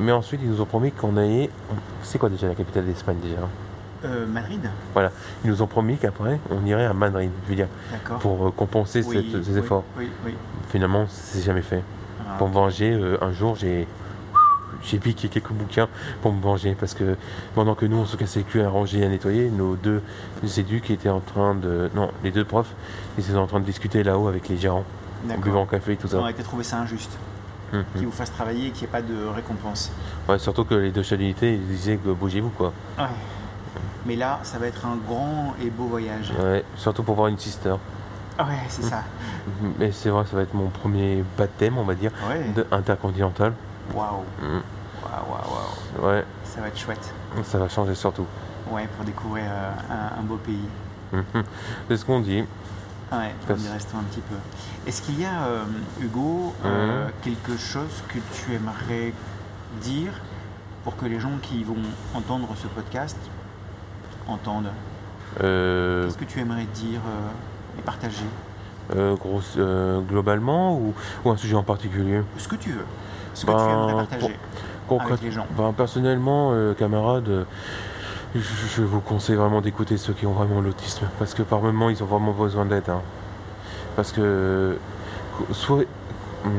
Mais ensuite, ils nous ont promis qu'on allait. C'est quoi déjà la capitale d'Espagne déjà Euh, Madrid Ils nous ont promis qu'après, on irait à Madrid, je veux dire, pour euh, compenser Oui, cette- ces oui, efforts. Oui, oui. Finalement, c'est jamais fait. Ah, Pour me venger, euh, un jour, j'ai j'ai piqué quelques bouquins pour me venger parce que pendant que nous on se cassait le cul à ranger et à nettoyer, nos deux éduques étaient en train de. Non, les deux profs, ils étaient en train de discuter là-haut avec les gérants, en buvant café et tout On ça. aurait été trouvé ça injuste, Mhm. qu'ils vous fassent travailler et qu'il n'y ait pas de récompense. Ouais, surtout que les deux chefs d'unité, ils disaient que bougez-vous quoi. Ouais. Mais là, ça va être un grand et beau voyage. Ouais, surtout pour voir une sister. Ouais, c'est ça. Mais c'est vrai, ça va être mon premier baptême, on va dire, Ouais. de intercontinental. Waouh. Mm. Waouh, waouh, waouh. Ouais, Ça va être chouette. ça va changer surtout. Ouais, pour découvrir euh, un, un beau pays. Mhm. C'est ce qu'on dit. Ouais, on y restera un petit peu. Est-ce qu'il y a, euh, Hugo, euh, Mhm. quelque chose que tu aimerais dire pour que les gens qui vont entendre ce podcast entendent Euh, Qu'est-ce que tu aimerais dire euh, et partager euh, globalement ou, ou un sujet en particulier Ce que tu veux. Ce que Ben, tu aimerais partager. Avec les gens. ben, personnellement, camarades, euh, je, vous conseille vraiment d'écouter ceux qui ont vraiment l'autisme. Parce que par moments, ils ont vraiment besoin d'aide. hein. Parce que, que- soit, hum,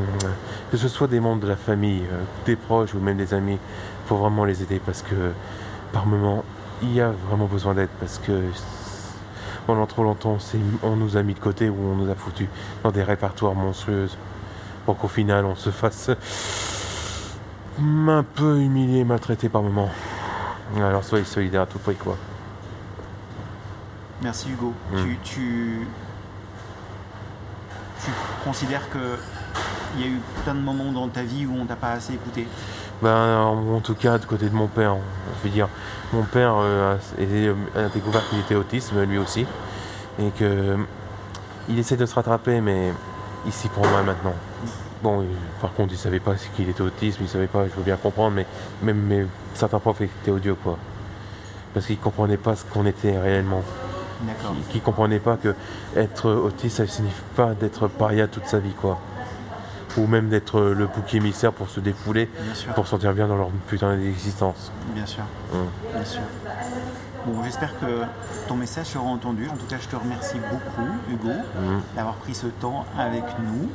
que ce soit des membres de la famille, des proches ou même des amis, il faut vraiment les aider. Parce que par moments, il y a vraiment besoin d'aide. Parce que pendant trop longtemps, on nous a mis de côté ou on nous a foutu dans des répertoires monstrueuses. Pour qu'au final, on se fasse un peu humilié maltraité par moments. Alors soyez solidaires à tout prix quoi. Merci Hugo. Mm. Tu, tu, tu considères que il y a eu plein de moments dans ta vie où on t'a pas assez écouté? Ben en, tout cas du côté de mon père, je veux dire, mon père euh, a, découvert qu'il était autiste lui aussi et que il essaie de se rattraper mais il s'y prend mal maintenant. Bon, par contre, il savait pas qu'il était autiste, il savait pas, je veux bien comprendre, mais même mais certains profs étaient odieux quoi. Parce qu'ils comprenaient pas ce qu'on était réellement. D'accord. qui, qui comprenaient pas que être autiste, ça signifie pas d'être paria toute sa vie, quoi. Ou même d'être le bouc émissaire pour se défouler, pour se sentir bien dans leur putain d'existence. Bien sûr. Bien sûr. Bon, j'espère que ton message sera entendu. En tout cas, je te remercie beaucoup, Hugo, Mm. d'avoir pris ce temps avec nous.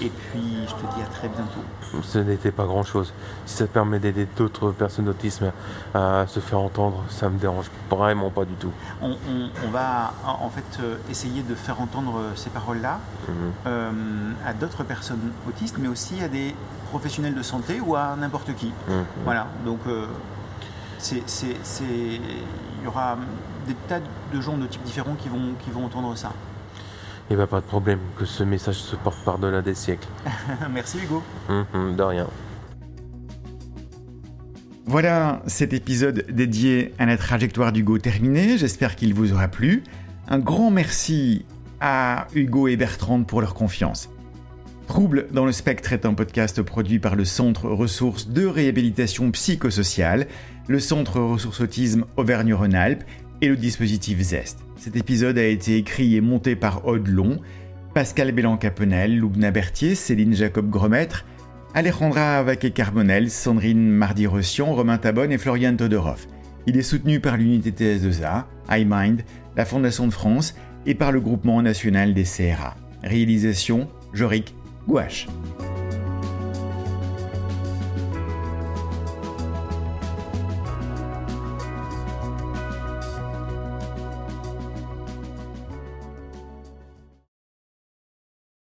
Et puis, je te dis à très bientôt. Ce n'était pas grand chose. Si ça permet d'aider d'autres personnes d'autisme à se faire entendre, ça me dérange vraiment pas du tout. On, on- on va en fait euh, essayer de faire entendre euh, ces paroles-là Mhm. euh, à d'autres personnes autistes, mais aussi à des professionnels de santé ou à n'importe qui. Mhm. Voilà, donc euh, c'est, y aura des tas de gens de types différents qui vont, qui vont entendre ça. Il va pas de problème que ce message se porte par-delà des siècles. Merci Hugo. Mhm, de rien. Voilà cet épisode dédié à la trajectoire d'Hugo terminé, j'espère qu'il vous aura plu. Un grand merci à Hugo et Bertrand pour leur confiance. Trouble dans le spectre est un podcast produit par le Centre Ressources de réhabilitation psychosociale, le Centre Ressources Autisme Auvergne-Rhône-Alpes et le dispositif Zest. Cet épisode a été écrit et monté par Aude Long, Pascal Bélan-Capenel, Loubna Berthier, Céline Jacob-Gromètre, Alejandra Vaquet-Carbonel, Sandrine Mardi-Rossian, Romain Tabonne et Florian Todorov. Il est soutenu par l'unité TS2A, iMind, la Fondation de France et par le Groupement national des CRA. Réalisation Jorik Gouache.